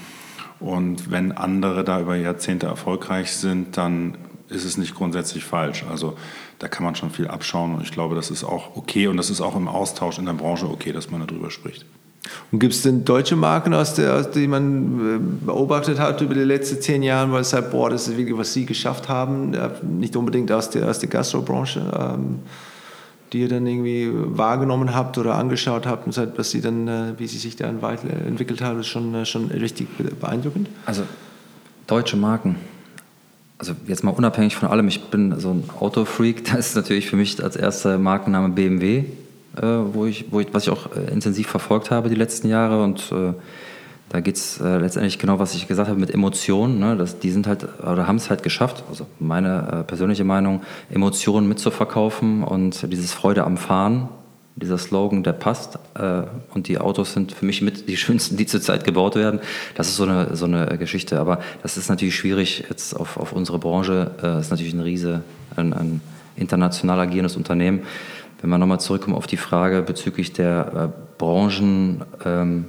Und wenn andere da über Jahrzehnte erfolgreich sind, dann ist es nicht grundsätzlich falsch. Also da kann man schon viel abschauen und ich glaube, das ist auch okay und das ist auch im Austausch in der Branche okay, dass man darüber spricht. Und gibt es denn deutsche Marken, aus der, die man äh, beobachtet hat über die letzten zehn Jahre, weil es halt, boah, das ist wirklich, was Sie geschafft haben, nicht unbedingt aus der, aus der Gastrobranche? Ähm die ihr dann irgendwie wahrgenommen habt oder angeschaut habt und seid, was sie dann, äh, wie sie sich dann weiterentwickelt haben, ist schon, äh, schon richtig beeindruckend? Also deutsche Marken. Also jetzt mal unabhängig von allem, ich bin so ein Autofreak, das ist natürlich für mich als erster Markenname BMW, äh, wo ich, wo ich, was ich auch äh, intensiv verfolgt habe die letzten Jahre und äh, da geht es äh, letztendlich genau, was ich gesagt habe, mit Emotionen. Ne? Das, die sind halt, oder haben es halt geschafft, also meine äh, persönliche Meinung, Emotionen mitzuverkaufen und dieses Freude am Fahren, dieser Slogan, der passt. Äh, und die Autos sind für mich mit die schönsten, die zurzeit gebaut werden. Das ist so eine, so eine Geschichte. Aber das ist natürlich schwierig jetzt auf, auf unsere Branche. Äh, ist natürlich ein Riese, ein, ein international agierendes Unternehmen. Wenn man nochmal zurückkommt auf die Frage bezüglich der äh, Branchen, ähm,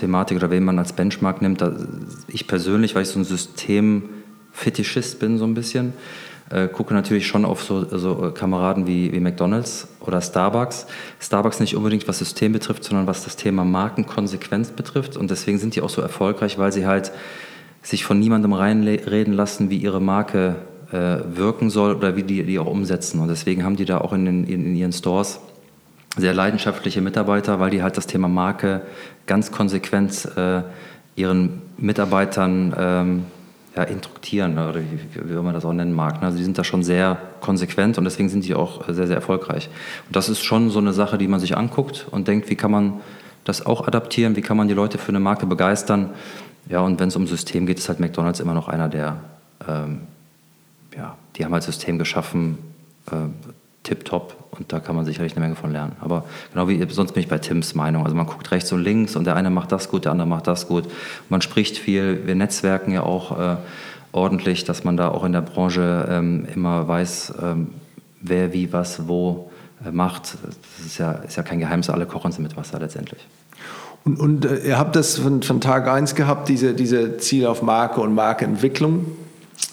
Thematik oder wen man als Benchmark nimmt. Ich persönlich, weil ich so ein Systemfetischist bin, so ein bisschen, äh, gucke natürlich schon auf so, so äh, Kameraden wie, wie McDonalds oder Starbucks. Starbucks nicht unbedingt was System betrifft, sondern was das Thema Markenkonsequenz betrifft. Und deswegen sind die auch so erfolgreich, weil sie halt sich von niemandem reinreden lassen, wie ihre Marke äh, wirken soll oder wie die die auch umsetzen. Und deswegen haben die da auch in, den, in ihren Stores sehr leidenschaftliche Mitarbeiter, weil die halt das Thema Marke ganz konsequent äh, ihren Mitarbeitern ähm, ja, instruktieren oder wie, wie, man das auch nennen mag. Ne? Also die sind da schon sehr konsequent und deswegen sind die auch sehr, sehr erfolgreich. Und das ist schon so eine Sache, die man sich anguckt und denkt, wie kann man das auch adaptieren, wie kann man die Leute für eine Marke begeistern. Ja, und wenn es um System geht, ist halt McDonald's immer noch einer der, ähm, ja, die haben halt System geschaffen, äh, tipptopp und da kann man sicherlich eine Menge von lernen. Aber genau wie sonst bin ich bei Tims Meinung. Also man guckt rechts und links und der eine macht das gut, der andere macht das gut. Man spricht viel, wir netzwerken ja auch äh, ordentlich, dass man da auch in der Branche ähm, immer weiß, ähm, wer wie was wo äh, macht. Das ist ja, ist ja kein Geheimnis, alle kochen sie mit Wasser letztendlich. Und, und äh, ihr habt das von, von Tag 1 gehabt, diese, diese Ziele auf Marke und Markeentwicklung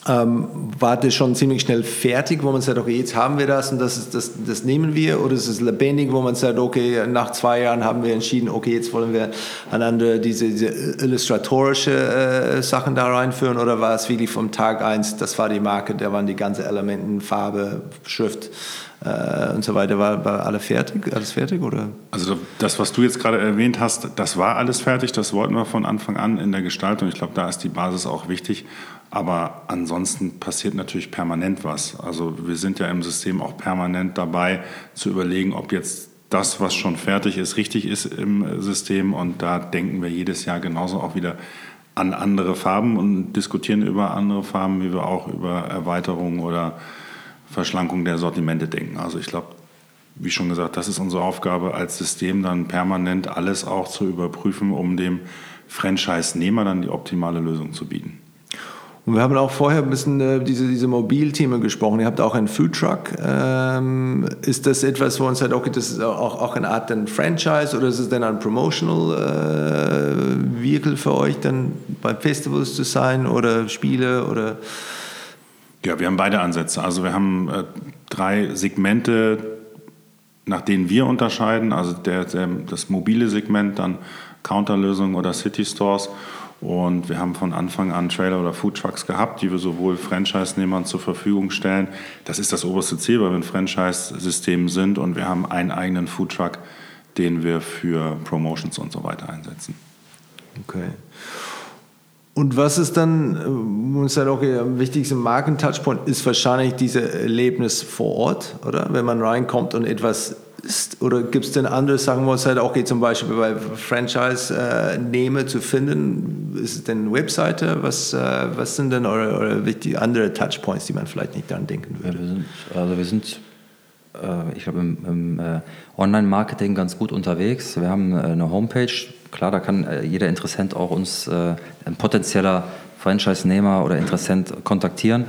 ähm, war das schon ziemlich schnell fertig, wo man sagt, okay, jetzt haben wir das und das, ist, das, das nehmen wir? Oder ist es lebendig, wo man sagt, okay, nach zwei Jahren haben wir entschieden, okay, jetzt wollen wir einander diese, diese illustratorische äh, Sachen da reinführen? Oder war es wirklich vom Tag eins, das war die Marke, da waren die ganzen Elementen, Farbe, Schrift, äh, und so weiter. War, war alle fertig, alles fertig? Oder? Also das, was du jetzt gerade erwähnt hast, das war alles fertig. Das wollten wir von Anfang an in der Gestaltung. Ich glaube, da ist die Basis auch wichtig. Aber ansonsten passiert natürlich permanent was. Also wir sind ja im System auch permanent dabei zu überlegen, ob jetzt das, was schon fertig ist, richtig ist im System. Und da denken wir jedes Jahr genauso auch wieder an andere Farben und diskutieren über andere Farben, wie wir auch über Erweiterungen oder Verschlankung der Sortimente denken. Also ich glaube, wie schon gesagt, das ist unsere Aufgabe als System, dann permanent alles auch zu überprüfen, um dem Franchise-Nehmer dann die optimale Lösung zu bieten. Und wir haben auch vorher ein bisschen äh, diese, diese Mobilthemen gesprochen. Ihr habt auch einen Foodtruck. Ähm, ist das etwas, wo man sagt, okay, das ist auch, auch eine Art ein Franchise oder ist es denn ein Promotional äh, Vehicle für euch, dann bei Festivals zu sein oder Spiele oder ja, wir haben beide Ansätze. Also wir haben äh, drei Segmente, nach denen wir unterscheiden. Also der, der, das mobile Segment, dann Counterlösungen oder City Stores. Und wir haben von Anfang an Trailer oder Food Trucks gehabt, die wir sowohl Franchise-Nehmern zur Verfügung stellen. Das ist das oberste Ziel, weil wir ein Franchise-System sind und wir haben einen eigenen Food Truck, den wir für Promotions und so weiter einsetzen. Okay. Und was ist dann, äh, man sagt, okay, am wichtigsten Markentouchpoint ist wahrscheinlich dieses Erlebnis vor Ort, oder? Wenn man reinkommt und etwas ist? Oder gibt es denn andere Sachen, wo es halt auch geht, zum Beispiel bei Franchise-Nehmer zu finden? Ist es denn eine Webseite? Was, äh, was sind denn eure, eure wichtige andere Touchpoints, die man vielleicht nicht daran denken würde? Ja, wir sind, also wir sind, äh, ich glaube, im, im äh, Online-Marketing ganz gut unterwegs. Wir haben eine Homepage. Klar, da kann jeder Interessent auch uns, ein potenzieller Franchise-Nehmer oder Interessent kontaktieren.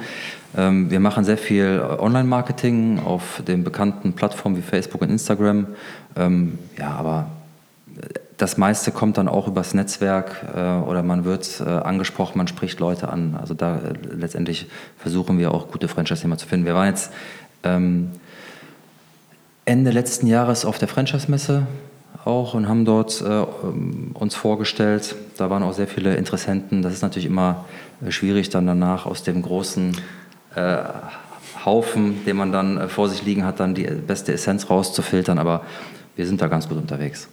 Ähm, wir machen sehr viel Online-Marketing auf den bekannten Plattformen wie Facebook und Instagram. Ähm, ja, aber das meiste kommt dann auch übers Netzwerk äh, oder man wird äh, angesprochen, man spricht Leute an. Also da äh, letztendlich versuchen wir auch gute Franchise-Nehmer zu finden. Wir waren jetzt ähm, Ende letzten Jahres auf der Franchise-Messe auch und haben dort äh, uns vorgestellt. Da waren auch sehr viele Interessenten. Das ist natürlich immer äh, schwierig, dann danach aus dem großen äh, Haufen, den man dann äh, vor sich liegen hat, dann die beste Essenz rauszufiltern. Aber wir sind da ganz gut unterwegs.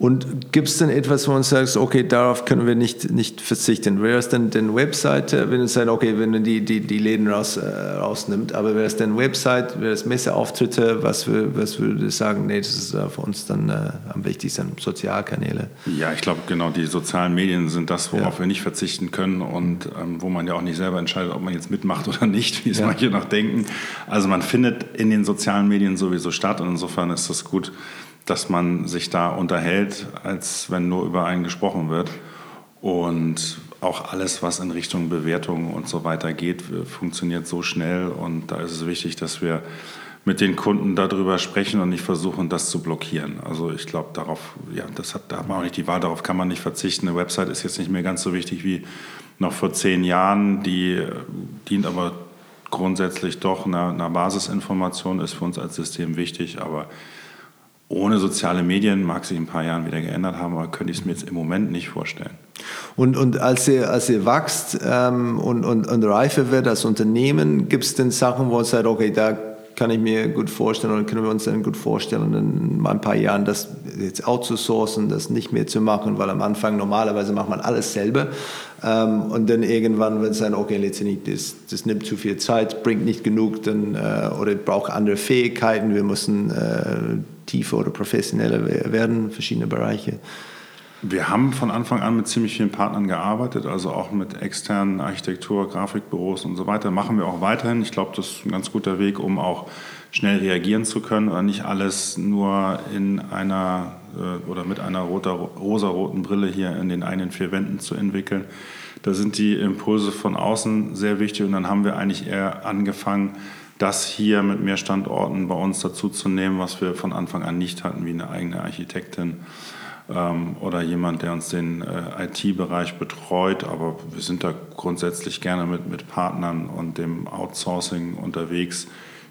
Und gibt es denn etwas, wo man sagt, okay, darauf können wir nicht, nicht verzichten? Wäre es denn eine Webseite, wenn es sagt, okay, wenn man die, die, die Läden raus, äh, rausnimmt, aber wäre es denn Website, wäre es Messeauftritte, was, für, was würde ich sagen, nee, das ist äh, für uns dann äh, am wichtigsten, Sozialkanäle? Ja, ich glaube, genau, die sozialen Medien sind das, worauf ja. wir nicht verzichten können und ähm, wo man ja auch nicht selber entscheidet, ob man jetzt mitmacht oder nicht, wie es ja. manche noch denken. Also man findet in den sozialen Medien sowieso statt und insofern ist das gut, dass man sich da unterhält, als wenn nur über einen gesprochen wird. Und auch alles, was in Richtung Bewertung und so weiter geht, funktioniert so schnell. Und da ist es wichtig, dass wir mit den Kunden darüber sprechen und nicht versuchen, das zu blockieren. Also ich glaube, darauf, ja, das hat, da hat man auch nicht die Wahl, darauf kann man nicht verzichten. Eine Website ist jetzt nicht mehr ganz so wichtig wie noch vor zehn Jahren. Die dient aber grundsätzlich doch einer, einer Basisinformation, ist für uns als System wichtig, aber ohne soziale Medien mag sich in ein paar Jahren wieder geändert haben, aber könnte ich es mir jetzt im Moment nicht vorstellen. Und, und als, ihr, als ihr wächst ähm, und, und, und reifer wird als Unternehmen, gibt es denn Sachen, wo ihr sagt, okay, da kann ich mir gut vorstellen oder können wir uns dann gut vorstellen, in ein paar Jahren das jetzt outzusourcen, das nicht mehr zu machen, weil am Anfang normalerweise macht man alles selber ähm, und dann irgendwann wird es sein, okay, das, das nimmt zu viel Zeit, bringt nicht genug dann, äh, oder braucht andere Fähigkeiten, wir müssen äh, tiefer oder professioneller werden, verschiedene Bereiche. Wir haben von Anfang an mit ziemlich vielen Partnern gearbeitet, also auch mit externen Architektur, Grafikbüros und so weiter. Machen wir auch weiterhin. Ich glaube, das ist ein ganz guter Weg, um auch schnell reagieren zu können oder nicht alles nur in einer äh, oder mit einer rosa-roten Brille hier in den einen vier Wänden zu entwickeln. Da sind die Impulse von außen sehr wichtig und dann haben wir eigentlich eher angefangen, das hier mit mehr Standorten bei uns dazu zu nehmen, was wir von Anfang an nicht hatten, wie eine eigene Architektin ähm, oder jemand, der uns den äh, IT-Bereich betreut. Aber wir sind da grundsätzlich gerne mit, mit Partnern und dem Outsourcing unterwegs.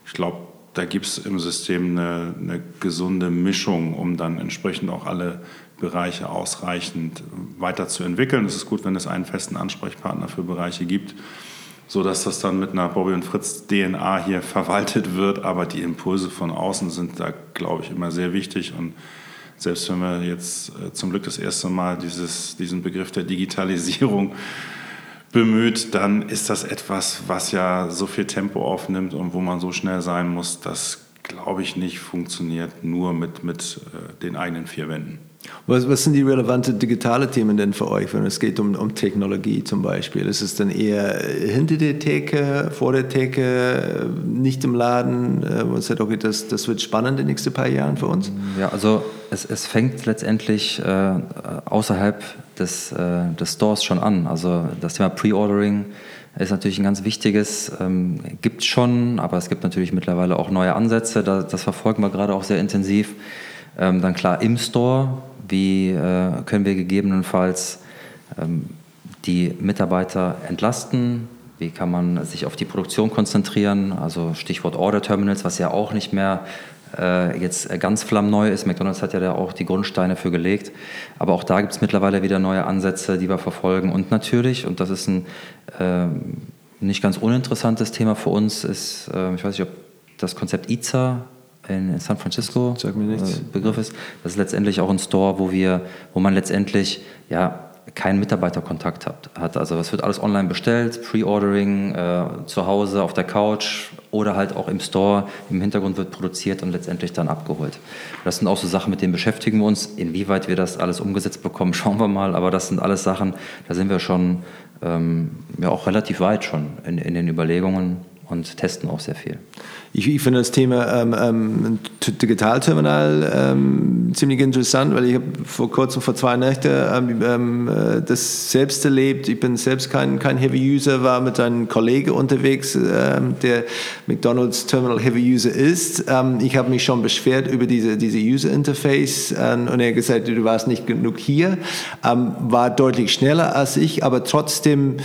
Ich glaube, da gibt es im System eine, eine gesunde Mischung, um dann entsprechend auch alle Bereiche ausreichend weiterzuentwickeln. Es ist gut, wenn es einen festen Ansprechpartner für Bereiche gibt so dass das dann mit einer Bobby und Fritz DNA hier verwaltet wird. Aber die Impulse von außen sind da, glaube ich, immer sehr wichtig. Und selbst wenn wir jetzt äh, zum Glück das erste Mal dieses, diesen Begriff der Digitalisierung bemüht, dann ist das etwas, was ja so viel Tempo aufnimmt und wo man so schnell sein muss, das glaube ich nicht funktioniert nur mit, mit äh, den eigenen vier Wänden. Was, was, sind die relevanten digitale Themen denn für euch, wenn es geht um, um Technologie zum Beispiel? Ist es dann eher hinter der Theke, vor der Theke, nicht im Laden? Äh, man sagt, okay, das, das wird spannend in den nächsten paar Jahren für uns? Ja, also es, es fängt letztendlich äh, außerhalb des, äh, des Stores schon an. Also das Thema Pre-Ordering ist natürlich ein ganz wichtiges, ähm, gibt schon, aber es gibt natürlich mittlerweile auch neue Ansätze. Da, das verfolgen wir gerade auch sehr intensiv. Ähm, dann klar im Store, wie äh, können wir gegebenenfalls ähm, die Mitarbeiter entlasten, wie kann man sich auf die Produktion konzentrieren, also Stichwort Order Terminals, was ja auch nicht mehr äh, jetzt ganz flammneu ist. McDonald's hat ja da auch die Grundsteine für gelegt, aber auch da gibt es mittlerweile wieder neue Ansätze, die wir verfolgen. Und natürlich, und das ist ein äh, nicht ganz uninteressantes Thema für uns, ist, äh, ich weiß nicht, ob das Konzept IZA in San Francisco äh, Begriff ist. Das ist letztendlich auch ein Store, wo wir, wo man letztendlich ja keinen Mitarbeiterkontakt hat. hat. Also es wird alles online bestellt, Pre-Ordering, äh, zu Hause, auf der Couch oder halt auch im Store. Im Hintergrund wird produziert und letztendlich dann abgeholt. Das sind auch so Sachen, mit denen beschäftigen wir uns. Inwieweit wir das alles umgesetzt bekommen, schauen wir mal. Aber das sind alles Sachen, da sind wir schon ähm, ja auch relativ weit schon in, in den Überlegungen und testen auch sehr viel. Ich, ich finde das Thema ähm, ähm, Digitalterminal ähm, ziemlich interessant, weil ich habe vor kurzem, vor zwei Nächten, ähm, ähm, äh, das selbst erlebt. Ich bin selbst kein, kein Heavy-User, war mit einem Kollegen unterwegs, ähm, der McDonald's Terminal Heavy-User ist. ich habe mich schon beschwert über diese, diese User-Interface und er hat gesagt, du warst nicht genug hier. war deutlich schneller als ich, aber trotzdem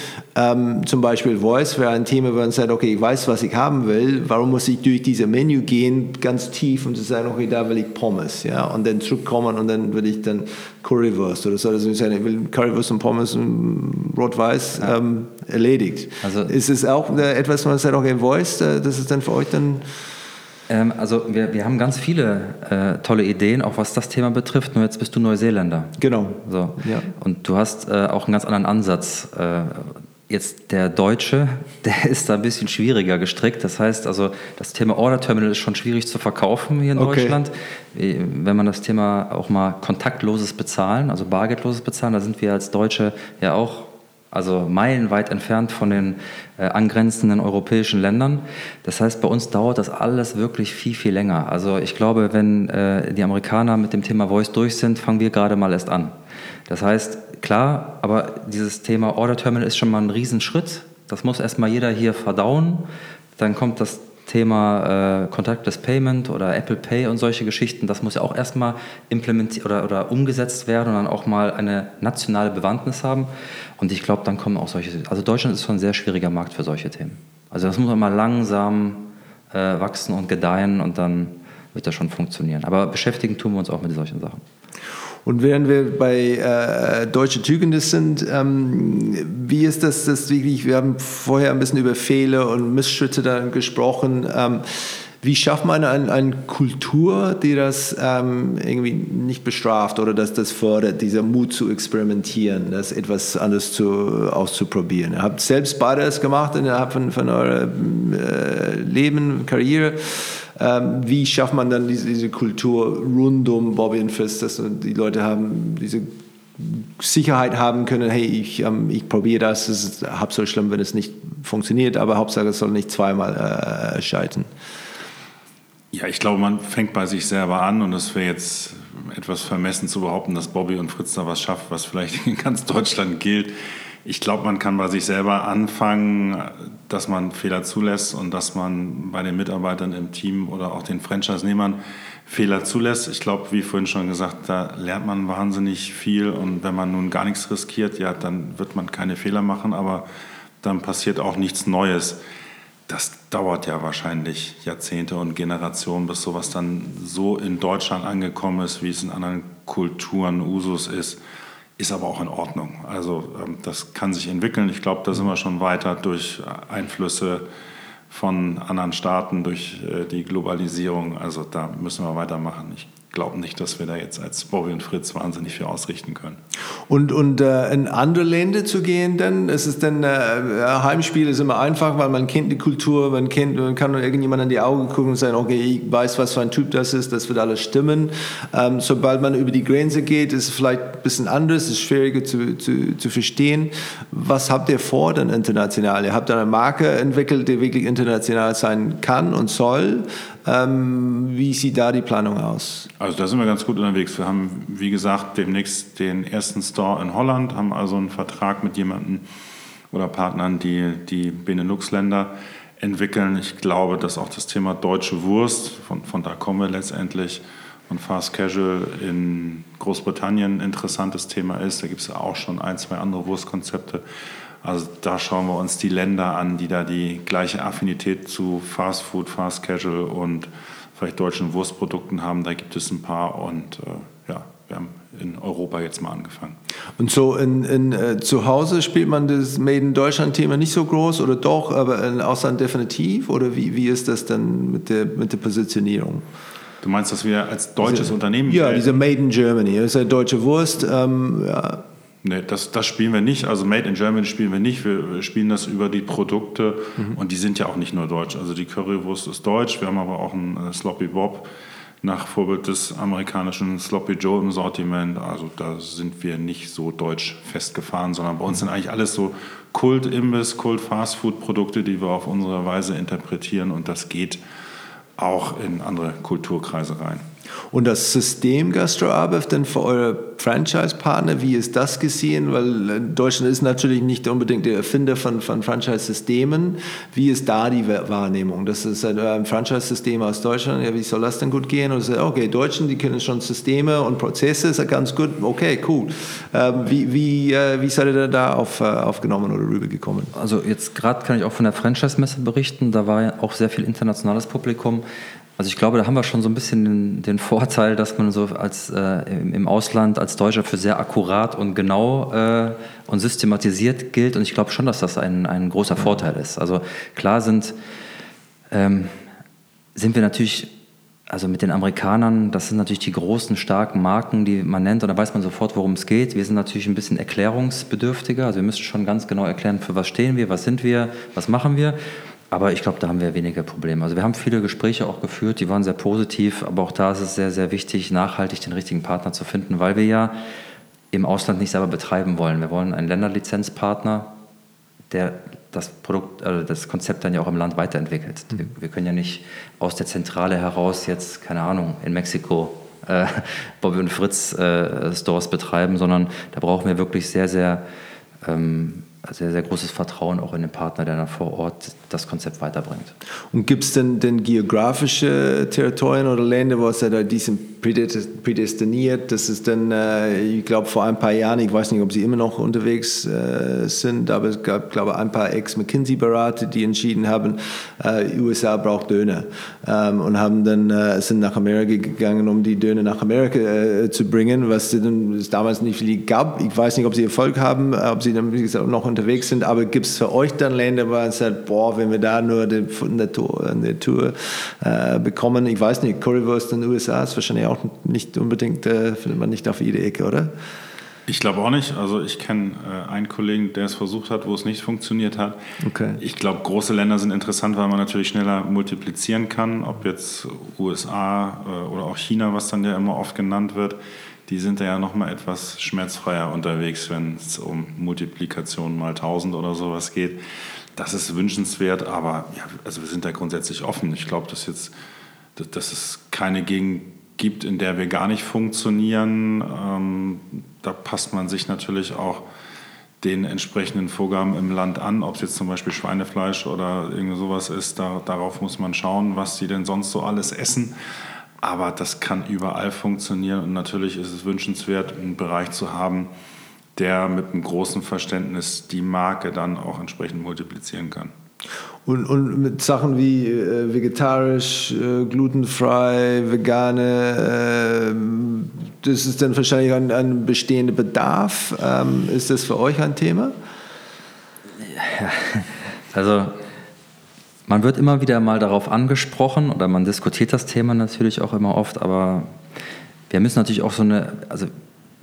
zum Beispiel Voice wäre ein Thema, wo man sagt, okay, ich weiß, was ich haben will, warum muss ich durch diese Menü gehen, ganz tief, um zu sagen, okay, da will ich Pommes, ja, und dann zurückkommen und dann will ich dann Currywurst oder so. Also ich will Currywurst und Pommes rot-weiß ja. ähm, erledigt. Also ist es auch äh, etwas, was man sagt, okay, Voice, äh, das ist dann für euch dann ähm, also wir, wir haben ganz viele äh, tolle Ideen, auch was das Thema betrifft. Nur jetzt bist du Neuseeländer. Genau. So. Ja. Und du hast äh, auch einen ganz anderen Ansatz. Äh, Jetzt der Deutsche, der ist da ein bisschen schwieriger gestrickt. Das heißt also, das Thema Order Terminal ist schon schwierig zu verkaufen hier in okay. Deutschland. Wenn man das Thema auch mal kontaktloses Bezahlen, also bargeldloses Bezahlen, da sind wir als Deutsche ja auch also meilenweit entfernt von den äh, angrenzenden europäischen Ländern. Das heißt, bei uns dauert das alles wirklich viel, viel länger. Also ich glaube, wenn äh, die Amerikaner mit dem Thema Voice durch sind, fangen wir gerade mal erst an. Das heißt, klar, aber dieses Thema Order Terminal ist schon mal ein Riesenschritt. Das muss erstmal jeder hier verdauen. Dann kommt das Thema äh, Contactless Payment oder Apple Pay und solche Geschichten, das muss ja auch erstmal implementiert oder, oder umgesetzt werden und dann auch mal eine nationale Bewandtnis haben. Und ich glaube, dann kommen auch solche. Also Deutschland ist schon ein sehr schwieriger Markt für solche Themen. Also das muss man mal langsam äh, wachsen und gedeihen und dann wird das schon funktionieren. Aber beschäftigen tun wir uns auch mit solchen Sachen. Und während wir bei äh, Deutsche Tugenden sind, ähm, wie ist das, das wirklich, wir haben vorher ein bisschen über Fehler und Missschritte dann gesprochen. Ähm, wie schafft man eine, eine Kultur, die das ähm, irgendwie nicht bestraft oder dass das fördert, dieser Mut zu experimentieren, das etwas anderes zu, auszuprobieren? Ihr habt selbst beides gemacht innerhalb von, von eurem äh, Leben, Karriere. Ähm, wie schafft man dann diese, diese Kultur rund um Bobby und Fist, dass die Leute haben diese Sicherheit haben können, hey, ich, ähm, ich probiere das, es ist so schlimm, wenn es nicht funktioniert, aber Hauptsache es soll nicht zweimal äh, scheitern. Ja, ich glaube, man fängt bei sich selber an und es wäre jetzt etwas vermessen zu behaupten, dass Bobby und Fritz da was schafft, was vielleicht in ganz Deutschland gilt. Ich glaube, man kann bei sich selber anfangen, dass man Fehler zulässt und dass man bei den Mitarbeitern im Team oder auch den Franchise-Nehmern Fehler zulässt. Ich glaube, wie vorhin schon gesagt, da lernt man wahnsinnig viel und wenn man nun gar nichts riskiert, ja, dann wird man keine Fehler machen, aber dann passiert auch nichts Neues. Das dauert ja wahrscheinlich Jahrzehnte und Generationen, bis sowas dann so in Deutschland angekommen ist, wie es in anderen Kulturen Usus ist ist aber auch in Ordnung. Also ähm, das kann sich entwickeln. Ich glaube, da sind wir schon weiter durch Einflüsse von anderen Staaten, durch äh, die Globalisierung. Also da müssen wir weitermachen. Ich glaube nicht, dass wir da jetzt als Bobby und Fritz wahnsinnig viel ausrichten können. Und, und äh, in andere Länder zu gehen, dann ist es äh, Heimspiel ist immer einfach, weil man kennt die Kultur, man kennt, man kann irgendjemand in die Augen gucken und sagen, okay, ich weiß, was für ein Typ das ist, das wird alles stimmen. Ähm, sobald man über die Grenze geht, ist es vielleicht ein bisschen anders, ist schwieriger zu, zu, zu verstehen. Was habt ihr vor dann international? Ihr habt eine Marke entwickelt, die wirklich international sein kann und soll. Ähm, wie sieht da die Planung aus? Also da sind wir ganz gut unterwegs. Wir haben, wie gesagt, demnächst den ersten Store in Holland, haben also einen Vertrag mit jemandem oder Partnern, die die Benelux-Länder entwickeln. Ich glaube, dass auch das Thema deutsche Wurst, von, von da kommen wir letztendlich, und Fast Casual in Großbritannien ein interessantes Thema ist. Da gibt es auch schon ein, zwei andere Wurstkonzepte. Also da schauen wir uns die Länder an, die da die gleiche Affinität zu Fast Food, Fast Casual und vielleicht deutschen Wurstprodukten haben. Da gibt es ein paar und äh, ja, wir haben in Europa jetzt mal angefangen. Und so in, in äh, zu Hause spielt man das Made in Deutschland-Thema nicht so groß oder doch, aber in Ausland definitiv? Oder wie, wie ist das dann mit der, mit der Positionierung? Du meinst, dass wir als deutsches diese, Unternehmen. Ja, diese Made in Germany, das ist ja deutsche Wurst. Ähm, ja Nee, das, das spielen wir nicht. Also Made in Germany spielen wir nicht. Wir spielen das über die Produkte mhm. und die sind ja auch nicht nur deutsch. Also die Currywurst ist deutsch, wir haben aber auch einen äh, Sloppy Bob nach Vorbild des amerikanischen Sloppy Joe im Sortiment. Also da sind wir nicht so deutsch festgefahren, sondern bei uns sind eigentlich alles so Kult-Imbiss, Kult-Fastfood-Produkte, die wir auf unsere Weise interpretieren und das geht auch in andere Kulturkreise rein. Und das System GastroAbev denn für eure Franchise-Partner, wie ist das gesehen? Weil äh, Deutschland ist natürlich nicht unbedingt der Erfinder von, von Franchise-Systemen. Wie ist da die Wahrnehmung? Das ist ein Franchise-System aus Deutschland. Ja, wie soll das denn gut gehen? Und so, okay, Deutschen, die können schon Systeme und Prozesse, ist ja ganz gut. Okay, cool. Ähm, wie, wie, äh, wie seid ihr da auf, äh, aufgenommen oder rübergekommen? Also jetzt gerade kann ich auch von der Franchise-Messe berichten. Da war ja auch sehr viel internationales Publikum. Also ich glaube, da haben wir schon so ein bisschen den, den Vorteil, dass man so als äh, im Ausland als Deutscher für sehr akkurat und genau äh, und systematisiert gilt. Und ich glaube schon, dass das ein, ein großer Vorteil ist. Also klar sind, ähm, sind wir natürlich, also mit den Amerikanern, das sind natürlich die großen, starken Marken, die man nennt, und da weiß man sofort, worum es geht. Wir sind natürlich ein bisschen erklärungsbedürftiger. Also wir müssen schon ganz genau erklären, für was stehen wir, was sind wir, was machen wir. Aber ich glaube, da haben wir weniger Probleme. Also wir haben viele Gespräche auch geführt, die waren sehr positiv, aber auch da ist es sehr, sehr wichtig, nachhaltig den richtigen Partner zu finden, weil wir ja im Ausland nicht selber betreiben wollen. Wir wollen einen Länderlizenzpartner, der das Produkt, also das Konzept dann ja auch im Land weiterentwickelt. Mhm. Wir, wir, können ja nicht aus der Zentrale heraus jetzt, keine Ahnung, in Mexiko äh, Bobby und Fritz äh, Stores betreiben, sondern da brauchen wir wirklich sehr, sehr ähm, sehr, sehr großes Vertrauen auch in den Partner, der dann vor Ort das Konzept weiterbringt. Und gibt es denn, denn geografische Territorien oder Länder, wo es da diesen prädestiniert? Das ist dann, äh, ich glaube, vor ein paar Jahren, ich weiß nicht, ob sie immer noch unterwegs äh, sind, aber es gab, glaube ich, ein paar Ex-McKinsey-Berater, die entschieden haben, äh, USA braucht Döner ähm, und haben dann, äh, sind nach Amerika gegangen, um die Döner nach Amerika äh, zu bringen, was es damals nicht viel gab. Ich weiß nicht, ob sie Erfolg haben, äh, ob sie dann, wie gesagt, noch unterwegs sind, aber gibt es für euch dann Länder, wo man sagt, boah, wenn wir da nur den, eine Tour, eine Tour äh, bekommen, ich weiß nicht, Currywurst in den USA ist wahrscheinlich auch nicht unbedingt, äh, findet man nicht auf jede Ecke, oder? Ich glaube auch nicht. Also ich kenne äh, einen Kollegen, der es versucht hat, wo es nicht funktioniert hat. Okay. Ich glaube, große Länder sind interessant, weil man natürlich schneller multiplizieren kann. Ob jetzt USA äh, oder auch China, was dann ja immer oft genannt wird die sind da ja noch mal etwas schmerzfreier unterwegs, wenn es um Multiplikation mal 1000 oder sowas geht. Das ist wünschenswert, aber ja, also wir sind da grundsätzlich offen. Ich glaube, dass jetzt, dass es keine Gegend gibt, in der wir gar nicht funktionieren. Ähm, da passt man sich natürlich auch den entsprechenden Vorgaben im Land an, ob es jetzt zum Beispiel Schweinefleisch oder irgend sowas ist. Da, darauf muss man schauen, was die denn sonst so alles essen. Aber das kann überall funktionieren und natürlich ist es wünschenswert, einen Bereich zu haben, der mit einem großen Verständnis die Marke dann auch entsprechend multiplizieren kann. Und, und mit Sachen wie äh, vegetarisch, äh, glutenfrei, vegane, äh, das ist dann wahrscheinlich ein, ein bestehender Bedarf. Ähm, ist das für euch ein Thema? Ja, also man wird immer wieder mal darauf angesprochen oder man diskutiert das Thema natürlich auch immer oft, aber wir müssen natürlich auch so eine, also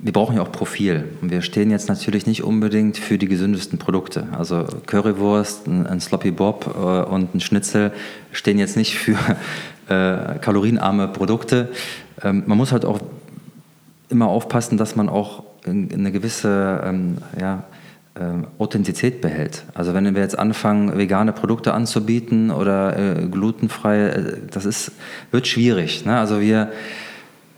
wir brauchen ja auch Profil und wir stehen jetzt natürlich nicht unbedingt für die gesündesten Produkte. Also Currywurst, ein, ein Sloppy Bob äh, und ein Schnitzel stehen jetzt nicht für äh, kalorienarme Produkte. Ähm, man muss halt auch immer aufpassen, dass man auch in, in eine gewisse ähm, ja, äh, Authentizität behält. Also wenn wir jetzt anfangen, vegane Produkte anzubieten oder äh, glutenfrei, äh, das ist, wird schwierig. Ne? Also wir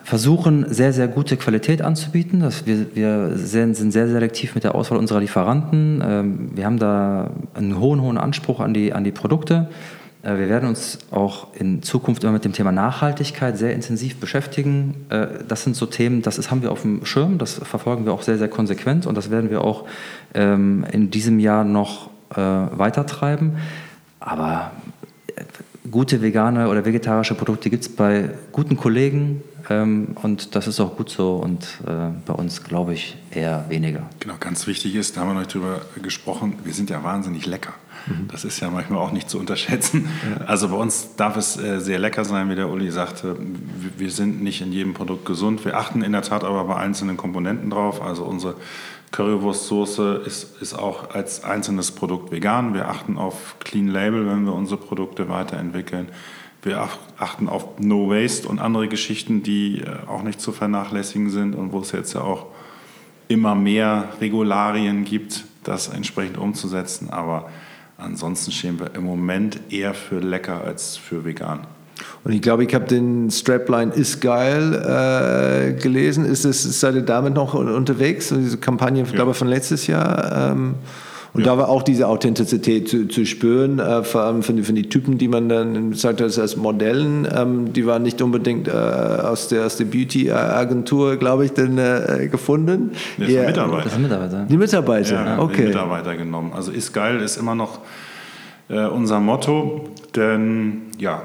versuchen sehr, sehr gute Qualität anzubieten. Das, wir wir sind, sind sehr selektiv mit der Auswahl unserer Lieferanten. Ähm, wir haben da einen hohen, hohen Anspruch an die, an die Produkte. Äh, wir werden uns auch in Zukunft immer mit dem Thema Nachhaltigkeit sehr intensiv beschäftigen. Äh, das sind so Themen, das ist, haben wir auf dem Schirm, das verfolgen wir auch sehr, sehr konsequent und das werden wir auch ähm, in diesem Jahr noch äh, weitertreiben. Aber gute vegane oder vegetarische Produkte gibt es bei guten Kollegen Ähm, und das ist auch gut so und äh, bei uns glaube ich eher weniger. Genau, ganz wichtig ist, da haben wir noch drüber gesprochen, wir sind ja wahnsinnig lecker. Mhm. Das ist ja manchmal auch nicht zu unterschätzen. Ja. Also bei uns darf es äh, sehr lecker sein, wie der Uli sagte. Wir sind nicht in jedem Produkt gesund. Wir achten in der Tat aber bei einzelnen Komponenten drauf. Also unsere Currywurstsoße ist, ist auch als einzelnes Produkt vegan. Wir achten auf Clean Label, wenn wir unsere Produkte weiterentwickeln. Wir achten auf No Waste und andere Geschichten, die äh, auch nicht zu vernachlässigen sind und wo es jetzt ja auch immer mehr Regularien gibt, das entsprechend umzusetzen. Aber ansonsten stehen wir im Moment eher für lecker als für vegan. Und ich glaube, ich habe den Strapline ist geil äh, gelesen. Ist es, seid ihr damit noch unterwegs? diese Kampagne, ja. glaube ich, von letztes Jahr. Ähm, und ja. da war auch diese Authentizität zu, zu spüren, äh, vor allem von, von den Typen, die man dann sagt, das als Modellen, ähm, die waren nicht unbedingt äh, aus der, aus der Beauty-Agentur, glaube ich, denn, äh, gefunden. Das sind Mitarbeiter. Das Mitarbeiter. Die Mitarbeiter, ja, okay. Die Mitarbeiter genommen. Also ist geil, ist immer noch äh, unser Motto, denn ja,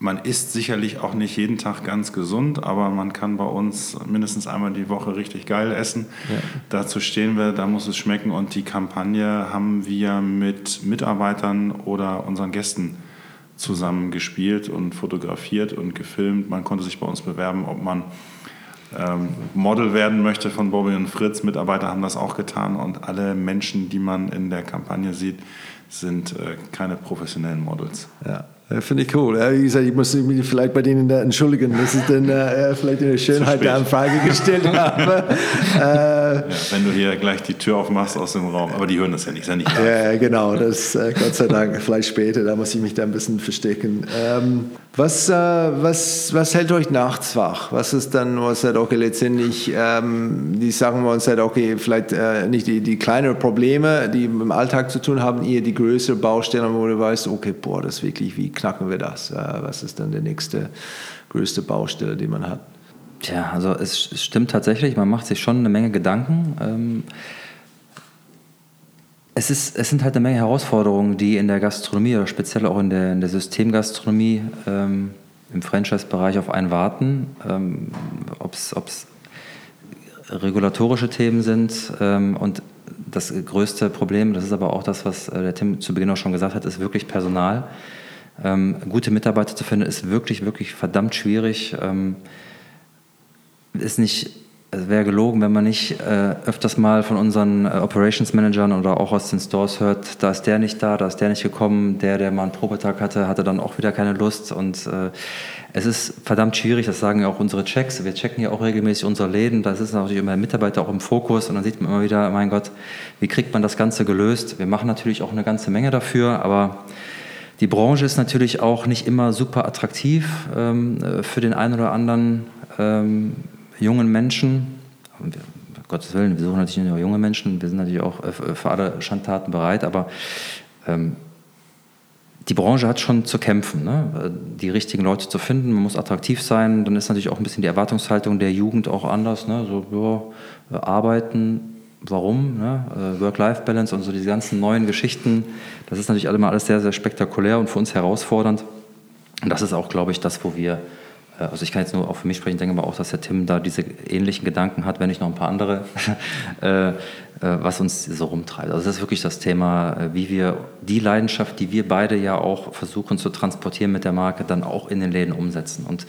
man isst sicherlich auch nicht jeden Tag ganz gesund, aber man kann bei uns mindestens einmal die Woche richtig geil essen. Ja. Dazu stehen wir, da muss es schmecken. Und die Kampagne haben wir mit Mitarbeitern oder unseren Gästen zusammen gespielt und fotografiert und gefilmt. Man konnte sich bei uns bewerben, ob man ähm, Model werden möchte von Bobby und Fritz. Mitarbeiter haben das auch getan und alle Menschen, die man in der Kampagne sieht, sind äh, keine professionellen Models. Ja. Finde ich cool. wie gesagt, ich muss mich vielleicht bei denen entschuldigen, dass ich dann äh, vielleicht eine Schönheit der Anfrage gestellt habe. äh, ja, wenn du hier gleich die Tür aufmachst aus dem Raum, aber die hören das ja nicht, ist ja nicht Ja, genau, das äh, Gott sei Dank, vielleicht später, da muss ich mich da ein bisschen verstecken. Ähm, was, äh, was, was hält euch nachts wach? Was ist dann, was seid okay, letztendlich ähm, die Sachen, wo man sagt, okay, vielleicht äh, nicht die, die kleineren Probleme, die im Alltag zu tun haben, eher die größere Baustelle, wo du weißt, okay, boah, das wirklich, wie knacken wir das? Äh, was ist dann der nächste größte Baustelle, die man hat? Tja, also es stimmt tatsächlich, man macht sich schon eine Menge Gedanken. Ähm, es, ist, es sind halt eine Menge Herausforderungen, die in der Gastronomie oder speziell auch in der, in der Systemgastronomie ähm, im Franchise-Bereich auf einen warten. Ähm, Ob es regulatorische Themen sind ähm, und das größte Problem, das ist aber auch das, was äh, der Tim zu Beginn auch schon gesagt hat, ist wirklich Personal. Ähm, gute Mitarbeiter zu finden, ist wirklich, wirklich verdammt schwierig. Ähm, ist nicht es wäre gelogen, wenn man nicht äh, öfters mal von unseren äh, Operations Managern oder auch aus den Stores hört, da ist der nicht da, da ist der nicht gekommen, der, der mal einen Probetag hatte, hatte dann auch wieder keine Lust. Und äh, es ist verdammt schwierig, das sagen ja auch unsere Checks, wir checken ja auch regelmäßig unsere Läden, das ist natürlich immer der Mitarbeiter auch im Fokus. Und dann sieht man immer wieder, mein Gott, wie kriegt man das Ganze gelöst? Wir machen natürlich auch eine ganze Menge dafür, aber die Branche ist natürlich auch nicht immer super attraktiv ähm, äh, für den einen oder anderen ähm, jungen Menschen, wir, Gottes Willen, wir suchen natürlich nicht nur junge Menschen, wir sind natürlich auch äh, für alle Schandtaten bereit, aber ähm, die Branche hat schon zu kämpfen, ne? die richtigen Leute zu finden. Man muss attraktiv sein. Dann ist natürlich auch ein bisschen die Erwartungshaltung der Jugend auch anders. Ne? So, ja, arbeiten, warum? Ne? Äh, Work-Life-Balance und so diese ganzen neuen Geschichten. Das ist natürlich alles sehr, sehr spektakulär und für uns herausfordernd. Und das ist auch, glaube ich, das, wo wir äh, also ich kann jetzt nur auch für mich sprechen, denke aber auch, dass der Tim da diese ähnlichen Gedanken hat, wenn nicht noch ein paar andere, äh, äh, was uns so rumtreibt. Also das ist wirklich das Thema, wie wir die Leidenschaft, die wir beide ja auch versuchen zu transportieren mit der Marke, dann auch in den Läden umsetzen. Und